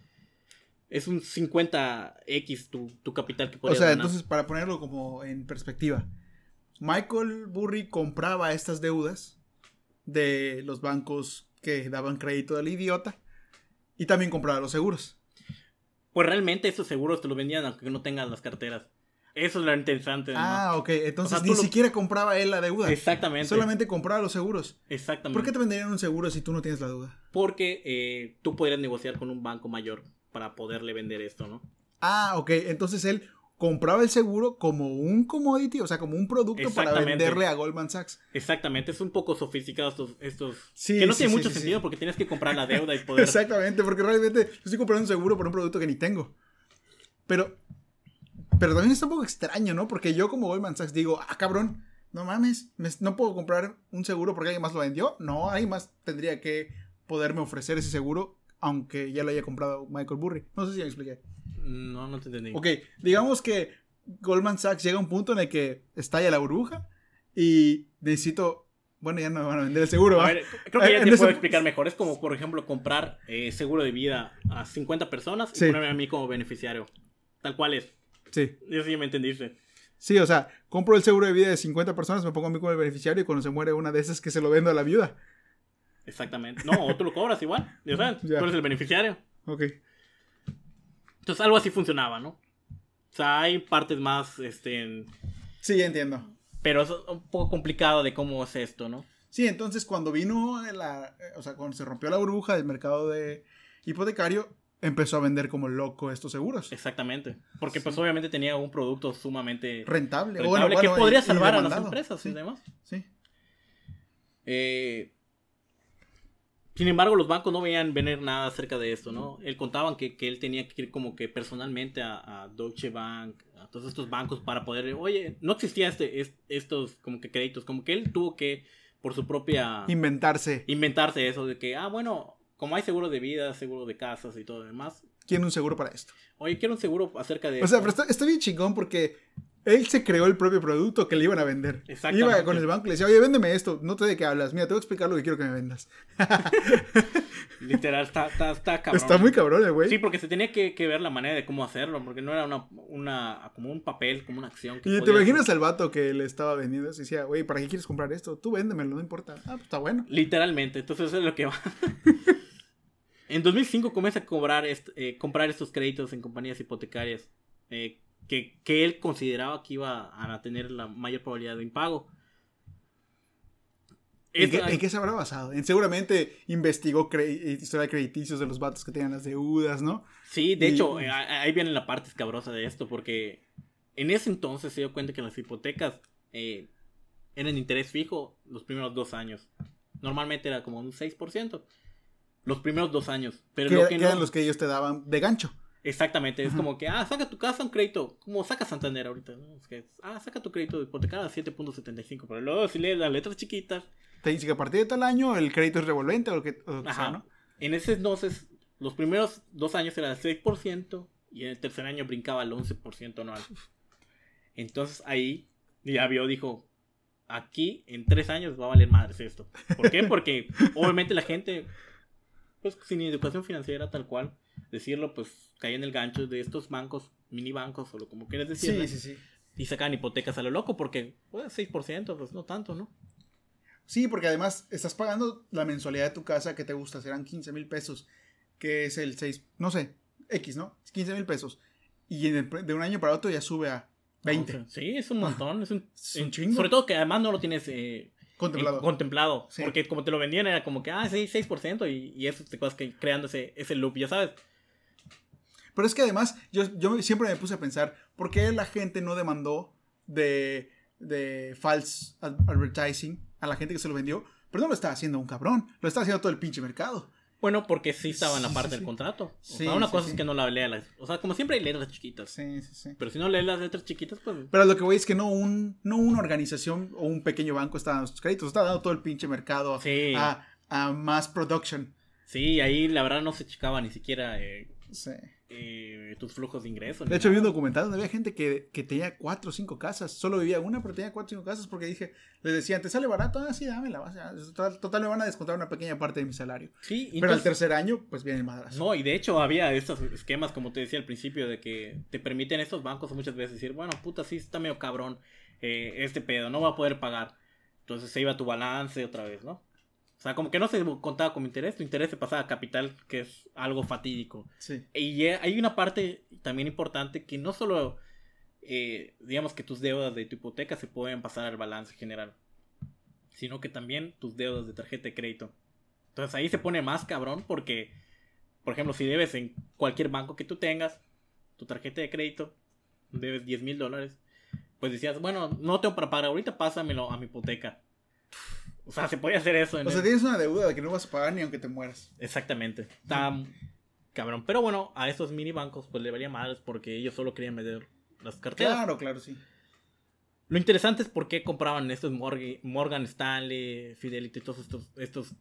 Speaker 2: es un 50x tu, tu capital que
Speaker 1: O
Speaker 2: podías
Speaker 1: sea,
Speaker 2: ganar.
Speaker 1: entonces, para ponerlo como en perspectiva, Michael Burry compraba estas deudas de los bancos que daban crédito al idiota y también compraba los seguros.
Speaker 2: Pues realmente esos seguros te los vendían aunque no tengan las carteras. Eso es lo interesante. ¿no?
Speaker 1: Ah, ok. Entonces
Speaker 2: O sea,
Speaker 1: ni
Speaker 2: lo-
Speaker 1: siquiera compraba él la deuda.
Speaker 2: Exactamente.
Speaker 1: Solamente compraba los seguros.
Speaker 2: Exactamente.
Speaker 1: ¿Por qué te venderían un seguro si tú no tienes la deuda?
Speaker 2: Porque eh, tú podrías negociar con un banco mayor para poderle vender esto, ¿no?
Speaker 1: Ah, ok. Entonces él compraba el seguro como un commodity, o sea, como un producto para venderle a Goldman Sachs.
Speaker 2: Exactamente, es un poco sofisticado estos, estos
Speaker 1: Sí,
Speaker 2: que no
Speaker 1: sí,
Speaker 2: tiene
Speaker 1: sí,
Speaker 2: mucho sentido porque tienes que comprar la deuda y poder
Speaker 1: Exactamente, porque realmente estoy comprando un seguro por un producto que ni tengo. Pero, pero también está un poco extraño, ¿no? Porque yo como Goldman Sachs digo, ah, cabrón, no mames, me- no puedo comprar un seguro porque alguien más lo vendió. No, alguien más tendría que poderme ofrecer ese seguro, aunque ya lo haya comprado Michael Burry. No sé si me expliqué.
Speaker 2: No, no te entendí.
Speaker 1: Ok, digamos que Goldman Sachs llega a un punto en el que estalla la burbuja y necesito, bueno, ya no me van a vender el seguro.
Speaker 2: A ver, creo que ya
Speaker 1: En
Speaker 2: te
Speaker 1: ese-
Speaker 2: puedo explicar mejor. Es como, por ejemplo, comprar eh, seguro de vida a 50 personas y
Speaker 1: Sí.
Speaker 2: ponerme a mí como beneficiario. Tal cual es.
Speaker 1: Sí.
Speaker 2: Eso ya me entendiste.
Speaker 1: Sí, o sea, compro el seguro de vida de 50 personas, me pongo a mí como el beneficiario y cuando se muere una de esas que se lo vendo a la viuda.
Speaker 2: Exactamente. No, o tú lo cobras igual. Ya sabes, tú eres el beneficiario.
Speaker 1: Ok.
Speaker 2: Entonces algo así funcionaba, ¿no? O sea, hay partes más, este, en-
Speaker 1: Sí, ya entiendo.
Speaker 2: pero es un poco complicado de cómo es esto, ¿no?
Speaker 1: Sí, entonces cuando vino la, eh, o sea, cuando se rompió la burbuja del mercado de hipotecario, empezó a vender como loco estos seguros.
Speaker 2: Exactamente. Porque pues obviamente tenía un producto sumamente
Speaker 1: Rentable.
Speaker 2: rentable
Speaker 1: bueno, bueno,
Speaker 2: que podría
Speaker 1: y- y
Speaker 2: salvar a las empresas
Speaker 1: Sí,
Speaker 2: y demás.
Speaker 1: sí.
Speaker 2: Eh, sin embargo, los bancos no veían venir nada acerca de esto, ¿no? Él contaban que, que él tenía que ir como que personalmente a, a Deutsche Bank, a todos estos bancos para poder, oye, no existía este, es- estos como que créditos, como que él tuvo que, por su propia,
Speaker 1: Inventarse.
Speaker 2: inventarse eso de que, ah, bueno, como hay seguro de vida, seguro de casas y todo lo demás,
Speaker 1: ¿Quién un seguro para esto?
Speaker 2: oye, quiero un seguro acerca de
Speaker 1: O sea,
Speaker 2: esto".
Speaker 1: pero está, está bien chingón porque él se creó el propio producto que le iban a vender.
Speaker 2: Exactamente.
Speaker 1: Iba con el banco y le decía, oye, véndeme esto. No te de qué hablas. Mira, te voy a explicar lo que quiero que me vendas.
Speaker 2: Literal, está, está, está cabrón.
Speaker 1: Está muy cabrón, güey.
Speaker 2: Sí, porque se tenía que, que ver la manera de cómo hacerlo, porque no era una, una como un papel, como una acción. que
Speaker 1: Y te imaginas al vato que le estaba vendiendo y decía, güey, ¿para qué quieres comprar esto? Tú véndemelo, no importa. Ah, pues está bueno.
Speaker 2: Literalmente, entonces eso es lo que va. en 2005 comienza a cobrar est- eh, comprar estos créditos en compañías hipotecarias eh, que, que él consideraba que iba a tener la mayor probabilidad de impago.
Speaker 1: ¿En qué,
Speaker 2: Esto-
Speaker 1: en qué se habrá basado? En seguramente investigó historia de crediticios de los vatos que tenían las deudas, ¿no?
Speaker 2: Sí, de
Speaker 1: Y-
Speaker 2: hecho, ahí viene la parte escabrosa de esto, porque en ese entonces se dio cuenta que las hipotecas eh, eran interés fijo los primeros dos años. Normalmente era como un 6%. Los primeros dos años. Pero
Speaker 1: Que,
Speaker 2: lo que
Speaker 1: que
Speaker 2: no.
Speaker 1: eran los que ellos te daban de gancho.
Speaker 2: Exactamente, es como que, ah, saca tu casa un crédito, como saca Santander ahorita, ¿no? Es que, ah, saca tu crédito hipotecario a 7.75, pero luego si lees las letras chiquitas,
Speaker 1: Te dice que a partir de tal año el crédito es revolvente o lo que, o
Speaker 2: Ajá.
Speaker 1: sea, ¿no?
Speaker 2: En ese entonces, los primeros dos años era el 6% y en el tercer año brincaba al 11% anual. Entonces ahí ya vio, dijo, aquí en tres años va a valer madres esto. ¿Por qué? Porque obviamente la gente, pues sin educación financiera tal cual, decirlo, pues caía en el gancho de estos bancos, mini bancos o lo como quieras decirle,
Speaker 1: Sí, sí, sí.
Speaker 2: y sacaban hipotecas a lo loco porque, pues 6%, pues no tanto, ¿no?
Speaker 1: Sí, porque además estás pagando la mensualidad de tu casa que te gusta, serán 15 mil pesos, que es el 6, no sé, X, ¿no? 15 mil pesos. Y en el- de un año para otro ya sube a 20.
Speaker 2: Entonces, sí, es un montón, es un,
Speaker 1: Es un
Speaker 2: en-
Speaker 1: chingo.
Speaker 2: Sobre todo que además no lo tienes eh,
Speaker 1: Contemplado.
Speaker 2: en- contemplado.
Speaker 1: Sí.
Speaker 2: Porque como te lo vendían era como que, ah, sí, 6%, y, y eso te que creando ese, ese loop, ya sabes.
Speaker 1: Pero es que además, yo, yo siempre me puse a pensar, ¿por qué la gente no demandó de, de false ad- advertising a la gente que se lo vendió? Pero no lo estaba haciendo un cabrón, lo estaba haciendo todo el pinche mercado.
Speaker 2: Bueno, porque sí estaba en la parte
Speaker 1: sí,
Speaker 2: del contrato. O
Speaker 1: Sí,
Speaker 2: sea, una cosa es que no la lea las... O sea, como siempre hay letras chiquitas.
Speaker 1: Sí, sí, sí.
Speaker 2: Pero si no lees las letras chiquitas, pues...
Speaker 1: Pero lo que voy es que no, un, no una organización o un pequeño banco está dando sus créditos, está dando todo el pinche mercado
Speaker 2: Sí.
Speaker 1: a, a mass production.
Speaker 2: Sí, ahí la verdad no se checaba ni siquiera eh,
Speaker 1: Sí.
Speaker 2: eh, tus flujos de ingresos.
Speaker 1: De hecho, vi un documental donde había gente que, que tenía cuatro o cinco casas. Solo vivía una, pero tenía cuatro o cinco casas porque dije, les decían, ¿te sale barato? Ah, sí, dámela. o sea, Total, total, me van a descontar una pequeña parte de mi salario.
Speaker 2: Sí,
Speaker 1: Pero al tercer año, pues viene el madrazo.
Speaker 2: No, y de hecho había estos esquemas, como te decía al principio, de que te permiten estos bancos muchas veces decir, bueno, puta, sí está medio cabrón eh, este pedo, no va a poder pagar. Entonces se iba tu balance otra vez, ¿no? O sea, como que no se contaba como interés, tu interés se pasaba a capital, que es algo fatídico.
Speaker 1: Sí.
Speaker 2: Y hay una parte también importante que no solo eh, digamos que tus deudas de tu hipoteca se pueden pasar al balance general, sino que también tus deudas de tarjeta de crédito. Entonces ahí se pone más cabrón porque, por ejemplo, si debes en cualquier banco que tú tengas, tu tarjeta de crédito, debes 10 mil dólares, pues decías, bueno, no tengo para pagar ahorita, pásamelo a mi hipoteca. O sea, se puede hacer eso.
Speaker 1: o sea, tienes una deuda de que no vas a pagar ni aunque te mueras.
Speaker 2: Exactamente. Está cabrón. Pero bueno, a esos mini bancos pues le valía madres porque ellos solo querían meter las carteras.
Speaker 1: Claro, claro, sí.
Speaker 2: Lo interesante es por qué compraban estos Morgan, Stanley, Fidelity, todos estos, estos,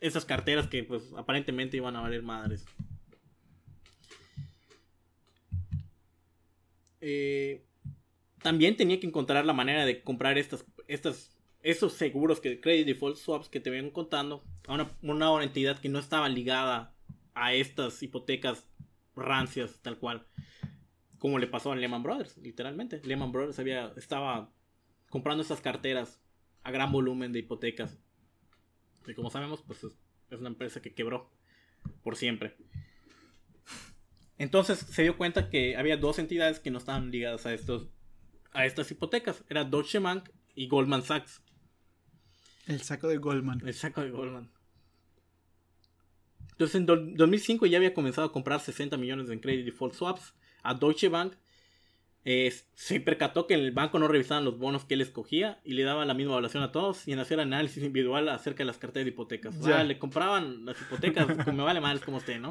Speaker 2: esas carteras que pues aparentemente iban a valer madres. Eh, también tenía que encontrar la manera de comprar estas, estas, estos seguros que credit default swaps que te ven contando a una, una entidad que no estaba ligada a estas hipotecas rancias tal cual como le pasó a Lehman Brothers literalmente Lehman Brothers había estaba comprando estas carteras a gran volumen de hipotecas y como sabemos pues es una empresa que quebró por siempre entonces se dio cuenta que había dos entidades que no estaban ligadas a estos a estas hipotecas. Era Deutsche Bank y Goldman Sachs.
Speaker 1: El saco de Goldman.
Speaker 2: El saco de Goldman. Entonces en 2005 ya había comenzado a comprar 60 millones en credit default swaps a Deutsche Bank. se percató que en el banco no revisaban los bonos que él escogía y le daban la misma evaluación a todos y en hacer análisis individual acerca de las carteras de hipotecas. O sea, le compraban las hipotecas como me vale mal como usted, ¿no?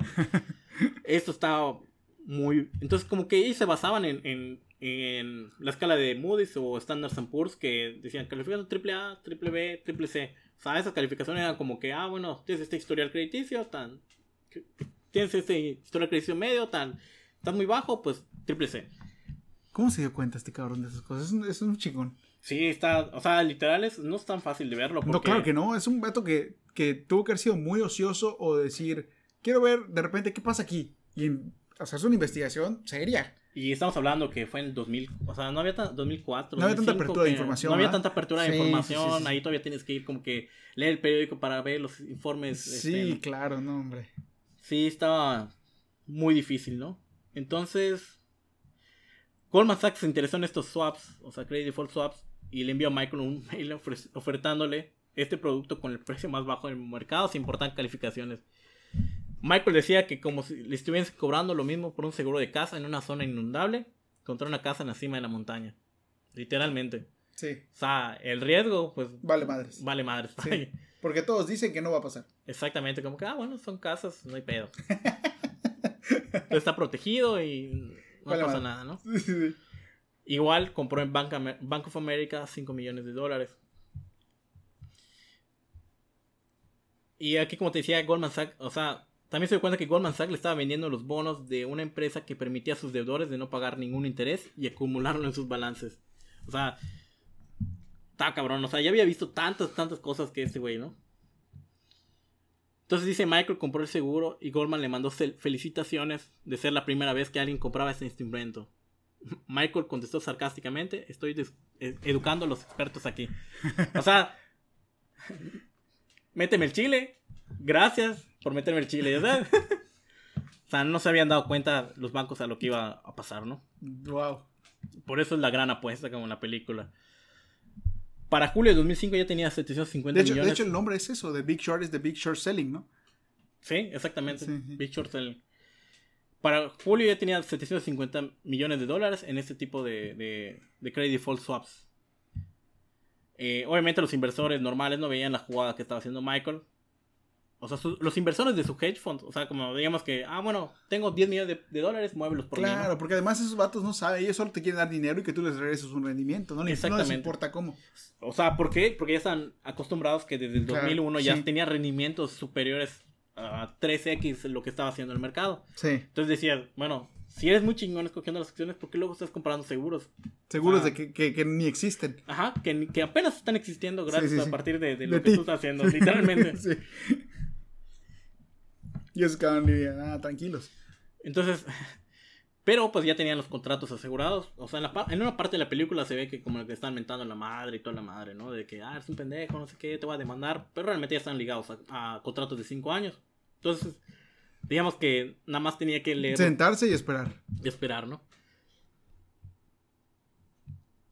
Speaker 2: Esto estaba muy... Entonces como que ellos se basaban en en la escala de Moody's o Standard Poor's que decían calificación triple A, triple B, triple C. O sea, esas calificaciones eran como que, ah, bueno, tienes este historial crediticio, tan. Tienes este historial crediticio medio, tan. Estás muy bajo, pues triple C.
Speaker 1: ¿Cómo se dio cuenta este cabrón de esas cosas? Es un, es un chingón.
Speaker 2: Sí, está. O sea, literal, no es tan fácil de verlo.
Speaker 1: No, claro que no. Es un vato que, que tuvo que haber sido muy ocioso o decir, quiero ver de repente qué pasa aquí. Y hacerse una investigación seria.
Speaker 2: Y estamos hablando que fue en el 2000, o sea, no había 2004.
Speaker 1: No había tanta apertura de información.
Speaker 2: No había tanta apertura de información. Ahí todavía tienes que ir como que leer el periódico para ver los informes.
Speaker 1: Sí, este, claro, no, hombre.
Speaker 2: Sí, estaba muy difícil, ¿no? Entonces, Goldman Sachs se interesó en estos swaps, o sea, credit default swaps, y le envió a Michael un mail ofertándole este producto con el precio más bajo del mercado sin importar calificaciones. Michael decía que como si le estuviesen cobrando lo mismo por un seguro de casa en una zona inundable contra una casa en la cima de la montaña. Literalmente.
Speaker 1: Sí.
Speaker 2: O sea, el riesgo, pues.
Speaker 1: Vale madres.
Speaker 2: Vale madres.
Speaker 1: Sí, porque todos dicen que no va a pasar.
Speaker 2: Exactamente, como que, ah, bueno, son casas, no hay pedo. está protegido y no pasa nada, ¿no? Sí, Igual compró en Bank, Bank of America 5 millones de dólares. Y aquí, como te decía, Goldman Sachs, o sea, también se dio cuenta que Goldman Sachs le estaba vendiendo los bonos de una empresa que permitía a sus deudores de no pagar ningún interés y acumularlo en sus balances. O sea, está cabrón. O sea, ya había visto tantas, tantas cosas que este güey, ¿no? Entonces dice Michael compró el seguro y Goldman le mandó felicitaciones de ser la primera vez que alguien compraba este instrumento. Michael contestó sarcásticamente, estoy eh, educando a los expertos aquí. O sea, méteme el chile, gracias, por meterme el chile, o sea, no se habían dado cuenta los bancos a lo que iba a pasar, ¿no?
Speaker 1: Wow.
Speaker 2: Por eso es la gran apuesta como en la película. Para julio de 2005 ya tenía 750
Speaker 1: de hecho,
Speaker 2: millones.
Speaker 1: De hecho, el nombre es eso, The Big Short es The Big Short Selling, ¿no?
Speaker 2: Sí, exactamente. Big Short Selling. Para julio ya tenía 750 millones de dólares en este tipo de, de, de credit default swaps. Eh, obviamente los inversores normales no veían la jugada que estaba haciendo Michael, o sea, los inversores de su hedge fund, o sea, como digamos que, ah, bueno, tengo 10 millones de, dólares, muévelos por
Speaker 1: claro, Claro, porque además esos vatos no saben, ellos solo te quieren dar dinero y que tú les regreses un rendimiento, no, les, no les importa cómo.
Speaker 2: O sea, ¿por qué? Porque ya están acostumbrados que desde el 2001 ya tenía rendimientos superiores a 3x lo que estaba haciendo el mercado.
Speaker 1: Sí.
Speaker 2: Entonces decías, bueno, si eres muy chingón escogiendo las acciones, ¿por qué luego estás comprando seguros?
Speaker 1: Seguros de que, que, ni existen.
Speaker 2: Ajá, que, que apenas están existiendo gracias a partir de, lo que tú estás haciendo, literalmente. sí.
Speaker 1: Y ellos quedaban ah, tranquilos.
Speaker 2: Entonces, pero pues ya tenían los contratos asegurados. O sea, en, la, en, una parte de la película se ve que como que están mentando a la madre y toda la madre, ¿no? De que, ah, eres un pendejo, no sé qué, te voy a demandar. Pero realmente ya están ligados a, contratos de 5 años. Entonces, digamos que nada más tenía que leer.
Speaker 1: Sentarse y esperar.
Speaker 2: Y esperar, ¿no?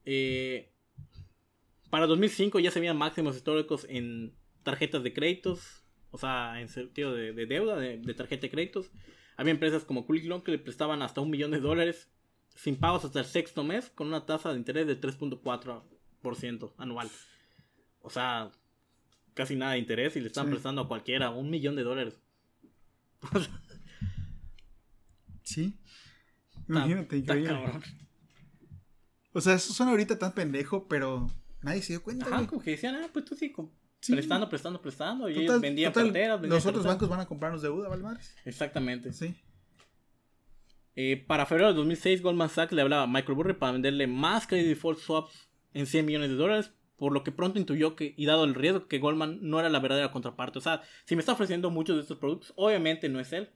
Speaker 2: eh, para 2005 ya se veían máximos históricos en tarjetas de créditos, o sea, en sentido de, deuda, de, tarjeta de créditos. Había empresas como Quick que le prestaban hasta un millón de dólares sin pagos hasta el sexto mes con una tasa de interés de 3.4% anual. O sea, casi nada de interés y le están prestando a cualquiera un millón de dólares.
Speaker 1: sí. Imagínate, increíble. O sea, eso suena ahorita tan pendejo, pero nadie se dio cuenta.
Speaker 2: Ajá, como que decían, ah, pues tú sí, prestando, prestando, prestando. Y ellos vendían carteras.
Speaker 1: los otros bancos van a comprarnos deuda, ¿vale,
Speaker 2: Exactamente. Sí. Eh, para febrero de 2006, Goldman Sachs le hablaba a Michael Burry para venderle más credit default swaps en 100 millones de dólares, por lo que pronto intuyó que, y dado el riesgo, que Goldman no era la verdadera contraparte. O sea, si me está ofreciendo muchos de estos productos, obviamente no es él.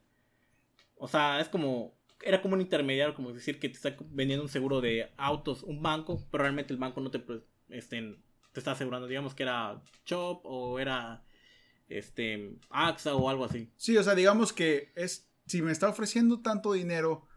Speaker 2: O sea, es como, era como un intermediario, como decir que te está vendiendo un seguro de autos, un banco, pero realmente el banco no te, pues, este, te está asegurando, digamos que era Chop o era este AXA o algo así.
Speaker 1: Sí, o sea, digamos que es si me está ofreciendo tanto dinero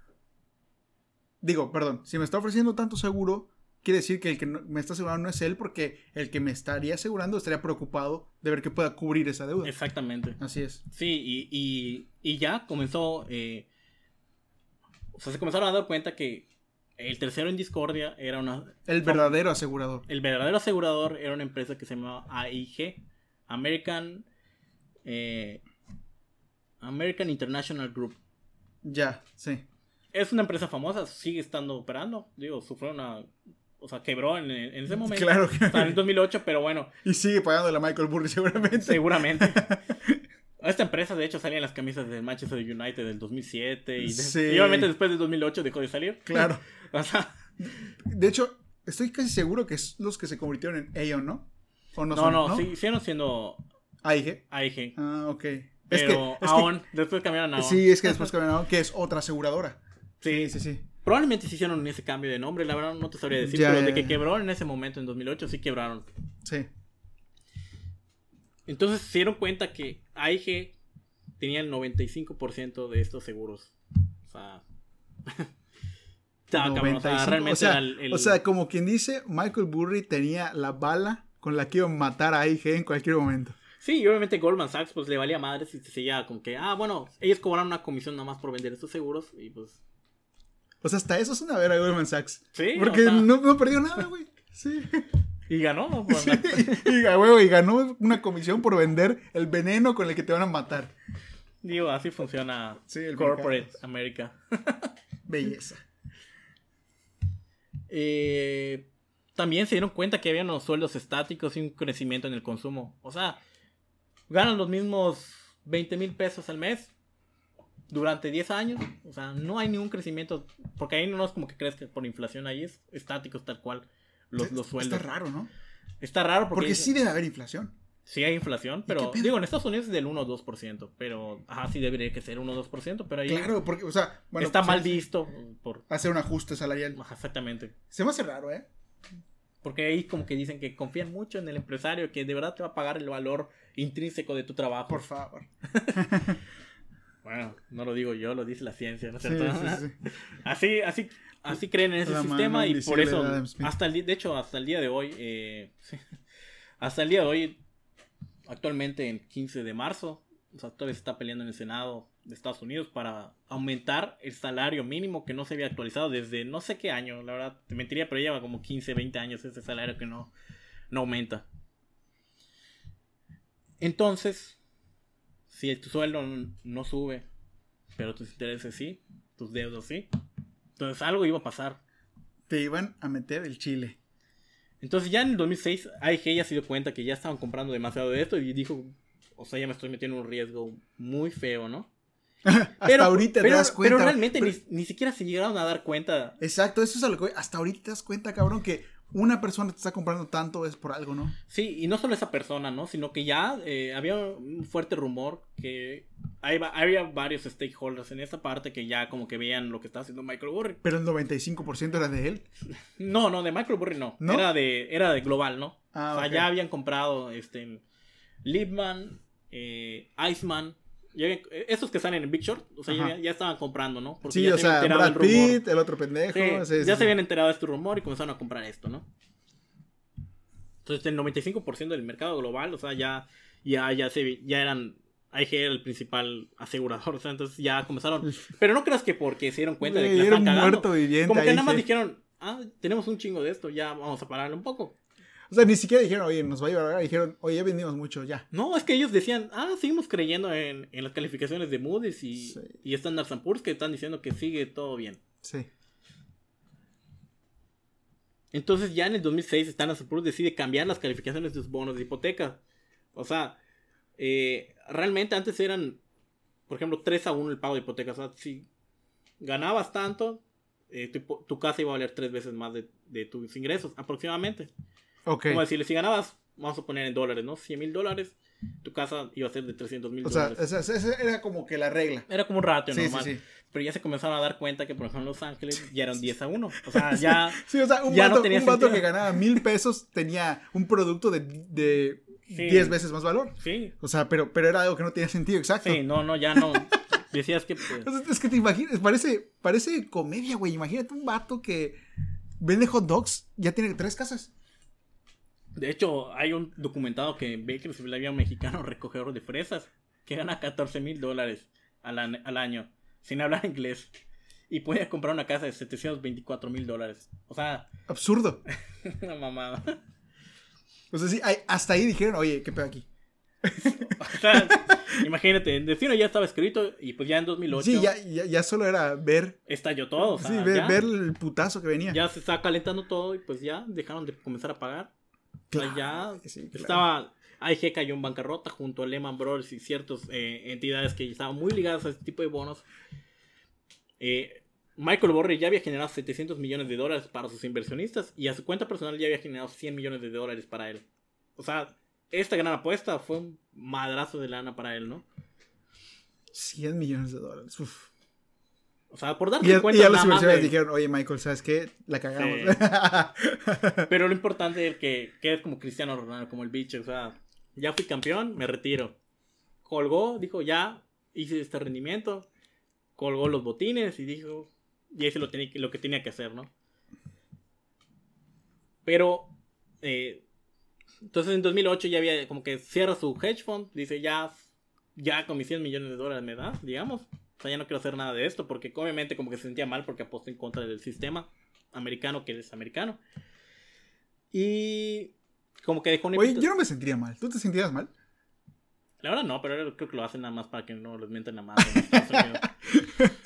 Speaker 1: digo, perdón, si me está ofreciendo tanto seguro, quiere decir que el que me está asegurando no es él, porque el que me estaría asegurando estaría preocupado de ver que pueda cubrir esa deuda.
Speaker 2: Exactamente.
Speaker 1: Así es.
Speaker 2: Sí, y, ya comenzó. Eh, o sea, se comenzaron a dar cuenta que el tercero en discordia era una.
Speaker 1: El verdadero asegurador.
Speaker 2: El verdadero asegurador era una empresa que se llamaba AIG, American. Eh, American International Group.
Speaker 1: Ya, sí
Speaker 2: es una empresa famosa, sigue estando operando. Digo, sufrió una. O sea, quebró en, ese momento.
Speaker 1: Claro
Speaker 2: que. en el 2008, pero bueno.
Speaker 1: Y sigue pagando la Michael Burry, seguramente.
Speaker 2: Seguramente. Esta empresa, de hecho, salía en las camisas del Manchester United del 2007. Y, y obviamente después del 2008 dejó de salir.
Speaker 1: Claro. o sea. De hecho, estoy casi seguro que es los que se convirtieron en Aeon, ¿no?
Speaker 2: ¿O no, no, no, sí, siguieron siendo.
Speaker 1: AIG.
Speaker 2: AIG.
Speaker 1: Ah, ok.
Speaker 2: Pero es que, después cambiaron a
Speaker 1: AON. Sí, es que después cambiaron a AON, que es otra aseguradora. Sí, sí, sí.
Speaker 2: Probablemente se hicieron ese cambio de nombre, la verdad no te sabría decir, pero de que quebró en ese momento, en 2008, sí quebraron.
Speaker 1: Sí.
Speaker 2: Entonces se dieron cuenta que AIG tenía el 95% de estos seguros. O sea...
Speaker 1: o sea, realmente o sea, como quien dice, Michael Burry tenía la bala con la que iba a matar a AIG en cualquier momento.
Speaker 2: Sí, y obviamente Goldman Sachs pues le valía madre si se seguía con que, ah, bueno, ellos cobraron una comisión nada más por vender estos seguros y pues
Speaker 1: o sea, hasta eso es una vera Goldman Sachs. Sí. Porque no, no perdió nada, güey. Sí.
Speaker 2: Y ganó, ¿no?
Speaker 1: y, y ganó una comisión por vender el veneno con el que te van a matar.
Speaker 2: Digo, así funciona el Corporate America.
Speaker 1: Belleza.
Speaker 2: Eh, también se dieron cuenta que había unos sueldos estáticos y un crecimiento en el consumo. O sea, ganan los mismos 20 mil pesos al mes, durante 10 años. O sea, no hay ningún crecimiento. Porque ahí no es como que que por inflación ahí es estáticos tal cual los, los sueldos.
Speaker 1: Está raro, ¿no?
Speaker 2: Está raro porque.
Speaker 1: Porque sí debe haber inflación.
Speaker 2: Sí hay inflación, pero digo, en Estados Unidos es del 1 o 2%, pero ajá, sí debería que ser 1 o 2%, pero ahí
Speaker 1: Claro, porque o sea,
Speaker 2: bueno, está pues, mal visto por
Speaker 1: hacer un ajuste salarial.
Speaker 2: exactamente.
Speaker 1: Se me hace raro, ¿eh?
Speaker 2: Porque ahí como que dicen que confían mucho en el empresario que de verdad te va a pagar el valor intrínseco de tu trabajo.
Speaker 1: Por favor.
Speaker 2: Bueno, no lo digo yo, lo dice la ciencia, ¿no es cierto? así, así, así creen en ese sistema y por eso, hasta el, de hecho, hasta el día de hoy, eh, hasta el día de hoy, actualmente en 15 de marzo, o sea, todavía se está peleando en el Senado de Estados Unidos para aumentar el salario mínimo que no se había actualizado desde no sé qué año, la verdad, te mentiría, pero lleva como 15, 20 años ese salario que no, no aumenta. Entonces, si tu sueldo no sube, pero tus intereses sí, tus deudas sí, entonces algo iba a pasar.
Speaker 1: Te iban a meter el chile.
Speaker 2: Entonces ya en el 2006 AIG ya se dio cuenta que ya estaban comprando demasiado de esto y dijo, o sea, ya me estoy metiendo en un riesgo muy feo, ¿no?
Speaker 1: hasta ahorita te das cuenta.
Speaker 2: Pero realmente Ni, ni, siquiera se llegaron a dar cuenta.
Speaker 1: Exacto, eso es algo que hasta ahorita te das cuenta, cabrón, que una persona te está comprando tanto es por algo, ¿no?
Speaker 2: Sí, y no solo esa persona, ¿no? Sino que ya eh, había un fuerte rumor que había varios stakeholders en esta parte que ya como que veían lo que estaba haciendo Michael Burry.
Speaker 1: ¿Pero el 95% era de él?
Speaker 2: No, no, de Michael Burry no. Era, de, era de global, ¿no? Ah, o sea, ya habían comprado este, Lipman, eh, Iceman, esos que salen en Big Short, o sea, ya, estaban comprando, ¿no? Porque
Speaker 1: Sí,
Speaker 2: ya
Speaker 1: o
Speaker 2: se
Speaker 1: sea, Brad. Pitt, el otro pendejo.
Speaker 2: Sí,
Speaker 1: sí, sí,
Speaker 2: ya
Speaker 1: sí.
Speaker 2: se habían enterado de este rumor y comenzaron a comprar esto, ¿no? Entonces el 95% del mercado global, o sea, ya, ya, ya, se, ya eran, AIG era el principal asegurador, o sea, entonces ya comenzaron, pero no creas que porque se dieron cuenta de que la están cagando,
Speaker 1: muerto viviente
Speaker 2: como que nada más dijeron, ah, tenemos un chingo de esto, ya vamos a pararle un poco.
Speaker 1: O sea, ni siquiera dijeron, oye, nos va a llevar. Dijeron, oye, ya vendimos mucho, ya.
Speaker 2: No, es que ellos decían, ah, seguimos creyendo en, en las calificaciones de Moody's y,
Speaker 1: Sí.
Speaker 2: y Standard Poor's que están diciendo que sigue todo bien.
Speaker 1: Sí.
Speaker 2: Entonces ya en el 2006 Standard Poor's decide cambiar las calificaciones de sus bonos de hipoteca. O sea, eh, realmente antes eran, por ejemplo, 3 a 1 el pago de hipoteca. O sea, si ganabas tanto, eh, tu, casa iba a valer tres veces más de, de tus ingresos, aproximadamente.
Speaker 1: Ok.
Speaker 2: Como decirle, si ganabas, vamos a poner en dólares, ¿no? 100 mil dólares, tu casa iba a ser de 300 mil
Speaker 1: O sea,
Speaker 2: dólares.
Speaker 1: esa, era como que la regla.
Speaker 2: Era como un ratio
Speaker 1: Sí, sí,
Speaker 2: normal.
Speaker 1: sí.
Speaker 2: Pero ya se comenzaron a dar cuenta que, por ejemplo, en Los Ángeles ya eran 10 a 1. O sea, ya...
Speaker 1: Sí, o sea, un
Speaker 2: Ya no
Speaker 1: vato,
Speaker 2: tenía
Speaker 1: un vato que ganaba mil pesos tenía un producto de, de
Speaker 2: Sí.
Speaker 1: 10 veces más valor.
Speaker 2: Sí,
Speaker 1: O sea, pero, pero era algo que no tenía sentido, exacto.
Speaker 2: Sí, no, no, ya no. Decías que pues,
Speaker 1: Es que te imaginas, parece, parece comedia, güey. Imagínate un vato que vende hot dogs, ya tiene tres casas.
Speaker 2: De hecho, hay un documentado que que había un mexicano recogedor de fresas que gana 14 mil dólares al, al año sin hablar inglés. Y puede comprar una casa de 724 mil dólares. O sea,
Speaker 1: Absurdo.
Speaker 2: una mamada.
Speaker 1: O sea, sí, hasta ahí dijeron, oye, ¿qué pedo aquí?
Speaker 2: O sea, imagínate, el destino ya estaba escrito y pues ya en 2008
Speaker 1: Sí, ya, ya, ya solo era ver,
Speaker 2: estalló todo. O sea,
Speaker 1: sí, ver,
Speaker 2: ya,
Speaker 1: ver el putazo que venía.
Speaker 2: ya se estaba calentando todo y pues ya dejaron de comenzar a pagar.
Speaker 1: Claro sí, claro.
Speaker 2: estaba. AIG cayó en bancarrota junto a Lehman Brothers y ciertas eh, entidades que estaban muy ligadas a este tipo de bonos. Eh, Michael Burry ya había generado 700 millones de dólares para sus inversionistas y a su cuenta personal ya había generado 100 millones de dólares para él. O sea, esta gran apuesta fue un madrazo de lana para él, ¿no?
Speaker 1: 100 millones de dólares. uf.
Speaker 2: O sea, por darte
Speaker 1: Y,
Speaker 2: cuenta.
Speaker 1: y ya los inversores dijeron, oye, Michael, ¿sabes qué? La cagamos.
Speaker 2: Pero lo importante es que, que es como Cristiano Ronaldo, como el bicho. O sea, ya fui campeón, me retiro. Colgó, dijo, ya hice este rendimiento. Colgó los botines y dijo, y hice lo, tenía, lo que tenía que hacer, ¿no? Pero, eh, entonces en 2008 ya había como que cierra su hedge fund. Dice, ya, ya con mis 100 millones de dólares me da, digamos. O sea, ya no quiero hacer nada de esto porque obviamente como que se sentía mal porque apostó en contra del sistema americano que es americano. Y como que dejó un
Speaker 1: Oye, yo no me sentiría mal. ¿Tú te sentirías mal?
Speaker 2: La verdad no, pero creo que lo hacen nada más para que no les mienten la madre.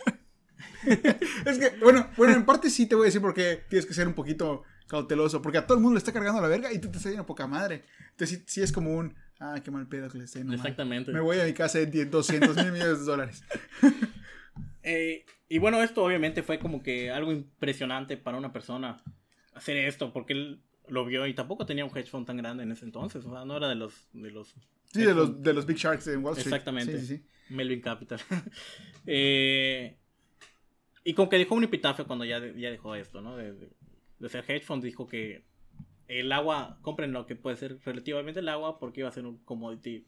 Speaker 1: Es que, bueno, bueno, en parte sí te voy a decir porque tienes que ser un poquito cauteloso. Porque a todo el mundo le está cargando la verga y tú te estás yendo poca madre. Entonces sí, sí es como un, ah, qué mal pedo que le esté yendo mal.
Speaker 2: Exactamente.
Speaker 1: Me voy a mi casa de 10, 200 mil millones de dólares.
Speaker 2: Eh, y bueno, esto obviamente fue como que algo impresionante para una persona hacer esto, porque él lo vio y tampoco tenía un hedge fund tan grande en ese entonces. O sea, no era de los, de los
Speaker 1: Sí, de los, de los Big Sharks en Wall Street.
Speaker 2: Exactamente.
Speaker 1: Sí, sí, sí.
Speaker 2: Melvin Capital. Eh, y como que dejó un epitafio cuando ya, ya dejó esto, ¿no? De, de- de ser hedge fund, dijo que el agua, compren lo que puede ser relativamente el agua porque iba a ser un commodity.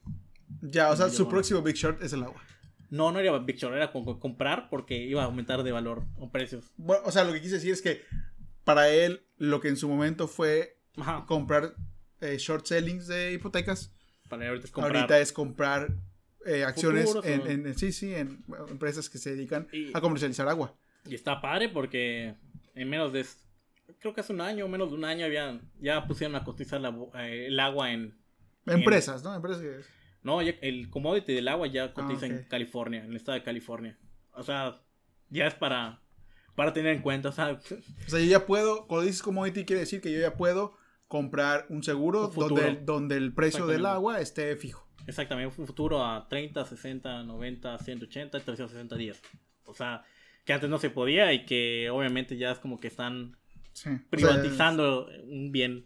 Speaker 1: Ya, o sea, su
Speaker 2: bueno.
Speaker 1: próximo Big Short es el agua.
Speaker 2: No, no era Big Short, era comprar porque iba a aumentar de valor o precios.
Speaker 1: Bueno, o sea, lo que quise decir es que para él, lo que en su momento fue
Speaker 2: Ajá.
Speaker 1: comprar eh, short sellings de hipotecas,
Speaker 2: Para ahorita es comprar.
Speaker 1: ahorita es comprar eh, acciones
Speaker 2: Futuros,
Speaker 1: en,
Speaker 2: o-
Speaker 1: en- sí, sí, en empresas que se dedican
Speaker 2: Y-
Speaker 1: a comercializar agua.
Speaker 2: Y está padre porque en menos de. Creo que hace un año menos de un año había, ya pusieron a cotizar la eh, el agua en.
Speaker 1: Empresas, ¿no? Empresas que...
Speaker 2: No, ya el commodity del agua ya cotiza
Speaker 1: Ah,
Speaker 2: en California, en el estado de California. O sea, ya es para, para tener en cuenta. O sea,
Speaker 1: O sea, yo ya puedo, cuando dices commodity, quiere decir que yo ya puedo comprar un seguro
Speaker 2: Un
Speaker 1: donde, el- donde el precio del agua esté fijo.
Speaker 2: exactamente, un futuro a 30, 60, 90, 180, 360 días. O sea, que antes no se podía y que obviamente ya es como que están
Speaker 1: Sí. O sea,
Speaker 2: privatizando un bien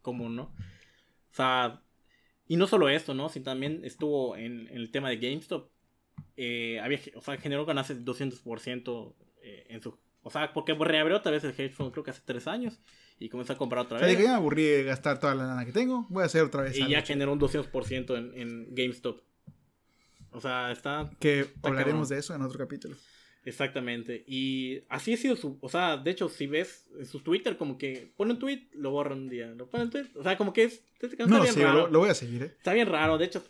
Speaker 2: común, ¿no? O sea, y no solo esto, ¿no? Sino también estuvo en, en el tema de GameStop. eh, había, o sea, generó ganancias de 200% eh, en su... O sea, porque reabrió otra vez el hedge fund creo que hace tres años y comenzó a comprar otra
Speaker 1: o sea,
Speaker 2: vez.
Speaker 1: dije, ya me aburrí de gastar toda la lana que tengo, voy a hacer otra vez
Speaker 2: y ya generó un 200% en, en GameStop. O sea, está...
Speaker 1: Que hablaremos de eso en otro capítulo.
Speaker 2: Exactamente. Y así ha sido su. O sea, de hecho, si ves su Twitter, como que pone un tweet, lo borra un día. Lo pone un tweet. O sea, como que es. Está
Speaker 1: no, bien sí, raro. Lo, voy a seguir, ¿eh?
Speaker 2: Está bien raro. De hecho,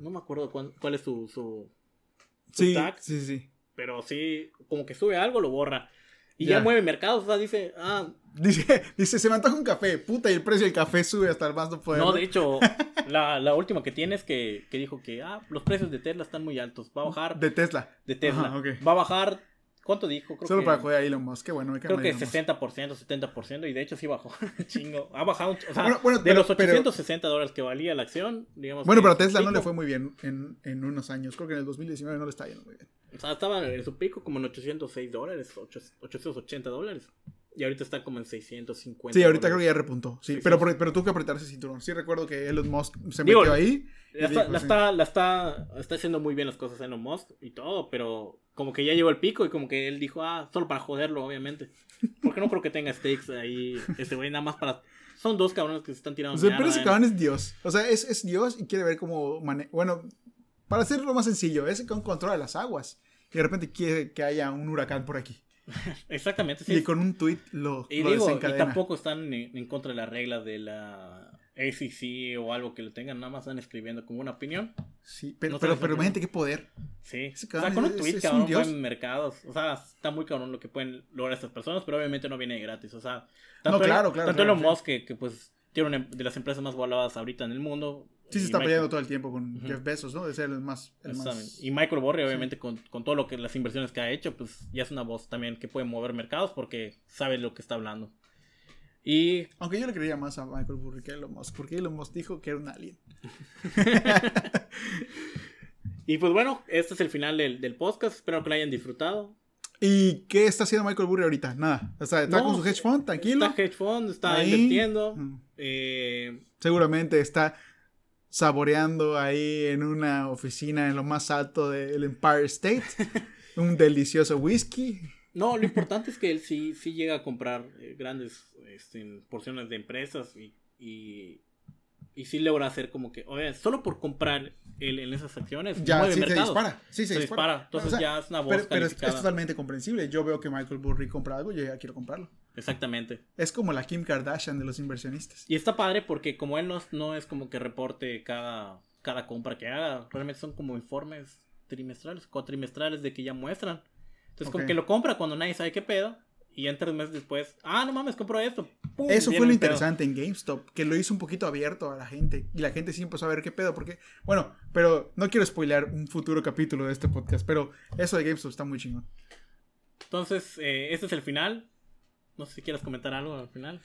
Speaker 2: no me acuerdo cuál, cuál es su, su,
Speaker 1: sí, Sí, sí.
Speaker 2: Pero sí, como que sube algo, lo borra. Y ya, mueve mercados. O sea, dice, ah.
Speaker 1: Dice, dice, se me antoja un café. Puta, y el precio del café sube hasta el más no poder.
Speaker 2: No, de hecho, la, la, última que tiene es que, que, dijo que, ah, los precios de Tesla están muy altos. Va a bajar.
Speaker 1: De Tesla.
Speaker 2: De Tesla. Va a bajar ¿Cuánto dijo?
Speaker 1: Creo Solo para joder a Elon Musk, qué bueno.
Speaker 2: Creo que 60%, 70%, y de hecho sí bajó. Chingo. Ha bajado, o sea, bueno, de los 860 dólares que valía la acción, digamos.
Speaker 1: Bueno, pero a Tesla no le fue muy bien en, en, unos años. Creo que en el 2019 no le está yendo muy bien.
Speaker 2: O sea, estaba en su pico como en 806 dólares, 880 dólares. Y ahorita está como en 650.
Speaker 1: Sí, ahorita creo que ya repuntó. Sí, pero, pero tuvo que apretar ese cinturón. Sí, recuerdo que Elon Musk se metió ahí.
Speaker 2: La, está, la, está, la está, está haciendo muy bien las cosas Elon Musk y todo, pero como que ya llegó el pico y como que él dijo, ah, solo para joderlo, obviamente. Porque no creo que tenga stakes ahí, este güey, nada más para... Son dos cabrones que se están tirando.
Speaker 1: O sea, pero ese cabrón es Dios. O sea, es, es Dios y quiere ver cómo... Bueno, para hacerlo más sencillo, es con control de las aguas. Y de repente quiere que haya un huracán por aquí.
Speaker 2: Exactamente,
Speaker 1: sí. Y con un tweet lo,
Speaker 2: y digo, Y tampoco están en, en contra de la regla de la ACC o algo que lo tengan, nada más están escribiendo como una opinión.
Speaker 1: Sí, pero, pero, pero imagínate qué poder.
Speaker 2: Sí, o sea, con un tweet, cabrón, en mercados. O sea, está muy cabrón lo que pueden lograr estas personas, pero obviamente no viene gratis. O sea,
Speaker 1: tanto, no, claro, claro,
Speaker 2: tanto Elon Musk, que, que, pues tiene una de las empresas más valoradas ahorita en el mundo.
Speaker 1: Sí, se está peleando todo el tiempo con Jeff Bezos, ¿no? De ser el más. El más...
Speaker 2: Y Michael Borre, obviamente, con, con, todo lo que las inversiones que ha hecho, pues ya es una voz también que puede mover mercados porque sabe lo que está hablando. Y...
Speaker 1: Aunque yo le creía más a Michael Burry que a Elon Musk, porque Elon Musk dijo que era un alien.
Speaker 2: y pues bueno, este es el final del, del, podcast. Espero que lo hayan disfrutado.
Speaker 1: ¿Y qué está haciendo Michael Burry ahorita? Nada. O sea, está con su hedge fund, tranquilo.
Speaker 2: Está hedge fund, está invirtiendo. Mm.
Speaker 1: Eh... Seguramente está saboreando ahí en una oficina en lo más alto del Empire State. un delicioso whisky.
Speaker 2: No, lo importante es que él sí, sí llega a comprar eh, grandes este, porciones de empresas y, y, y, sí logra hacer como que, oye, solo por comprar él en esas acciones,
Speaker 1: ya sí, se dispara. Sí, se,
Speaker 2: dispara. Entonces ya es una voz
Speaker 1: Pero, es, totalmente comprensible. Yo veo que Michael Burry compra algo y yo ya quiero comprarlo.
Speaker 2: Exactamente.
Speaker 1: Es como la Kim Kardashian de los inversionistas.
Speaker 2: Y está padre porque como él no, no es como que reporte cada, cada compra que haga, realmente son como informes trimestrales, cuatrimestrales de que ya muestran entonces, como que lo compra cuando nadie sabe qué pedo. Y en tres meses después, ah, no mames, compro esto.
Speaker 1: Eso fue lo interesante en GameStop, que lo hizo un poquito abierto a la gente. Y la gente sí empezó a ver qué pedo, porque, bueno, pero no quiero spoilear un futuro capítulo de este podcast, pero eso de GameStop está muy chingón.
Speaker 2: Entonces, eh, este es el final. No sé si quieres comentar algo al final.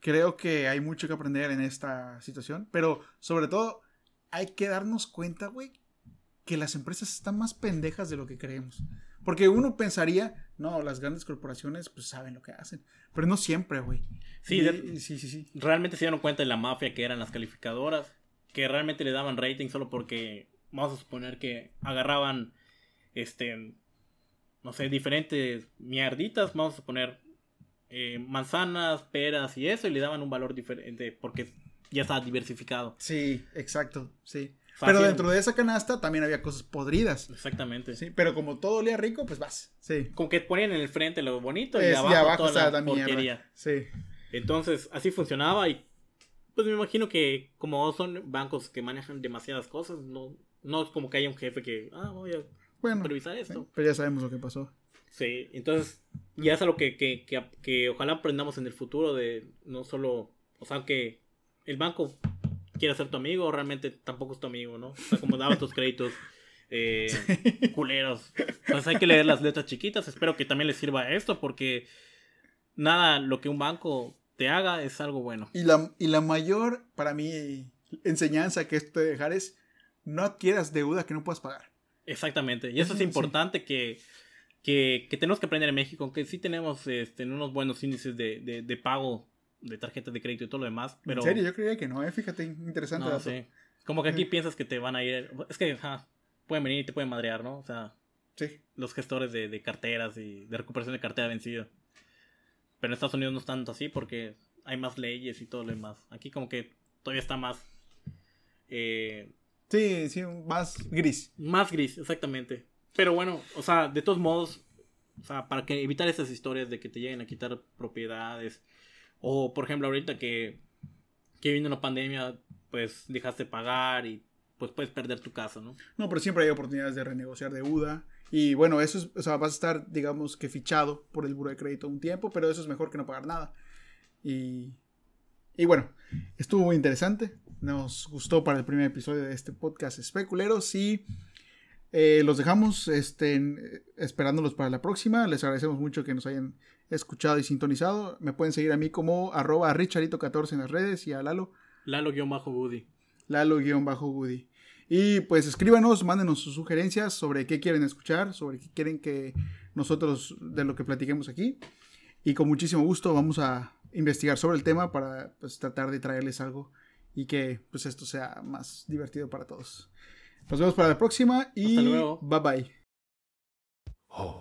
Speaker 1: Creo que hay mucho que aprender en esta situación, pero sobre todo hay que darnos cuenta, güey, que las empresas están más pendejas de lo que creemos. Porque uno pensaría, no, las grandes corporaciones pues saben lo que hacen. Pero no siempre, güey.
Speaker 2: Sí, sí, sí, sí. Realmente se dieron cuenta de la mafia que eran las calificadoras. Que realmente le daban rating solo porque, vamos a suponer que agarraban, este, no sé, diferentes mierditas, vamos a suponer eh, manzanas, peras y eso, y le daban un valor diferente porque ya está diversificado.
Speaker 1: Sí, exacto, sí. Pero dentro de esa canasta también había cosas podridas.
Speaker 2: Exactamente.
Speaker 1: Sí, pero como todo olía rico, pues vas. Sí.
Speaker 2: Como que ponían en el frente lo bonito y, abajo, toda la porquería.
Speaker 1: Sí.
Speaker 2: Entonces, así funcionaba y pues me imagino que como son bancos que manejan demasiadas cosas, no, no es como que haya un jefe que, ah, voy a bueno, supervisar esto.
Speaker 1: pero ya sabemos lo que pasó.
Speaker 2: Sí, entonces ya es algo que, que, que, que ojalá aprendamos en el futuro de no solo, o sea, que el banco quiere ser tu amigo, realmente tampoco es tu amigo, ¿no? O sea, como daba tus créditos eh, culeros. Pues hay que leer las letras chiquitas. Espero que también les sirva esto, porque nada, lo que un banco te haga es algo bueno.
Speaker 1: Y la, y la mayor, para mí, enseñanza que esto de dejar es no adquieras deuda que no puedas pagar.
Speaker 2: Exactamente. Y eso es importante que, que, que, tenemos que aprender en México, aunque sí tenemos este, unos buenos índices de, de, de pago de tarjetas de crédito y todo lo demás. Pero...
Speaker 1: En serio, yo creía que no, ¿eh? fíjate, interesante.
Speaker 2: No, sí. Como que aquí piensas que te van a ir. Es que pueden venir y te pueden madrear, ¿no? O sea,
Speaker 1: sí.
Speaker 2: los gestores de, de carteras y de recuperación de cartera vencida. Pero en Estados Unidos no es tanto así porque hay más leyes y todo lo demás. Aquí, como que todavía está más. Eh,
Speaker 1: Sí, sí, más gris.
Speaker 2: Más gris, exactamente. Pero bueno, o sea, de todos modos, o sea, para que evitar esas historias de que te lleguen a quitar propiedades. O, por ejemplo, ahorita que, que vino la pandemia, pues dejaste pagar y pues puedes perder tu casa, ¿no?
Speaker 1: No, pero siempre hay oportunidades de renegociar deuda. Y bueno, eso es, o sea, vas a estar, digamos que fichado por el buro de crédito un tiempo, pero eso es mejor que no pagar nada. Y, y bueno, estuvo muy interesante. Nos gustó para el primer episodio de este podcast Especuleros y eh, los dejamos este, esperándolos para la próxima. Les agradecemos mucho que nos hayan escuchado y sintonizado. Me pueden seguir a mí como arroba richarito14 en las redes y a Lalo.
Speaker 2: Lalo-Goody.
Speaker 1: Lalo-Goody. Y pues escríbanos, mándenos sus sugerencias sobre qué quieren escuchar, sobre qué quieren que nosotros de lo que platiquemos aquí. Y con muchísimo gusto vamos a investigar sobre el tema para pues, tratar de traerles algo y que pues esto sea más divertido para todos. Nos vemos para la próxima y
Speaker 2: Hasta luego.
Speaker 1: bye bye.
Speaker 3: Oh.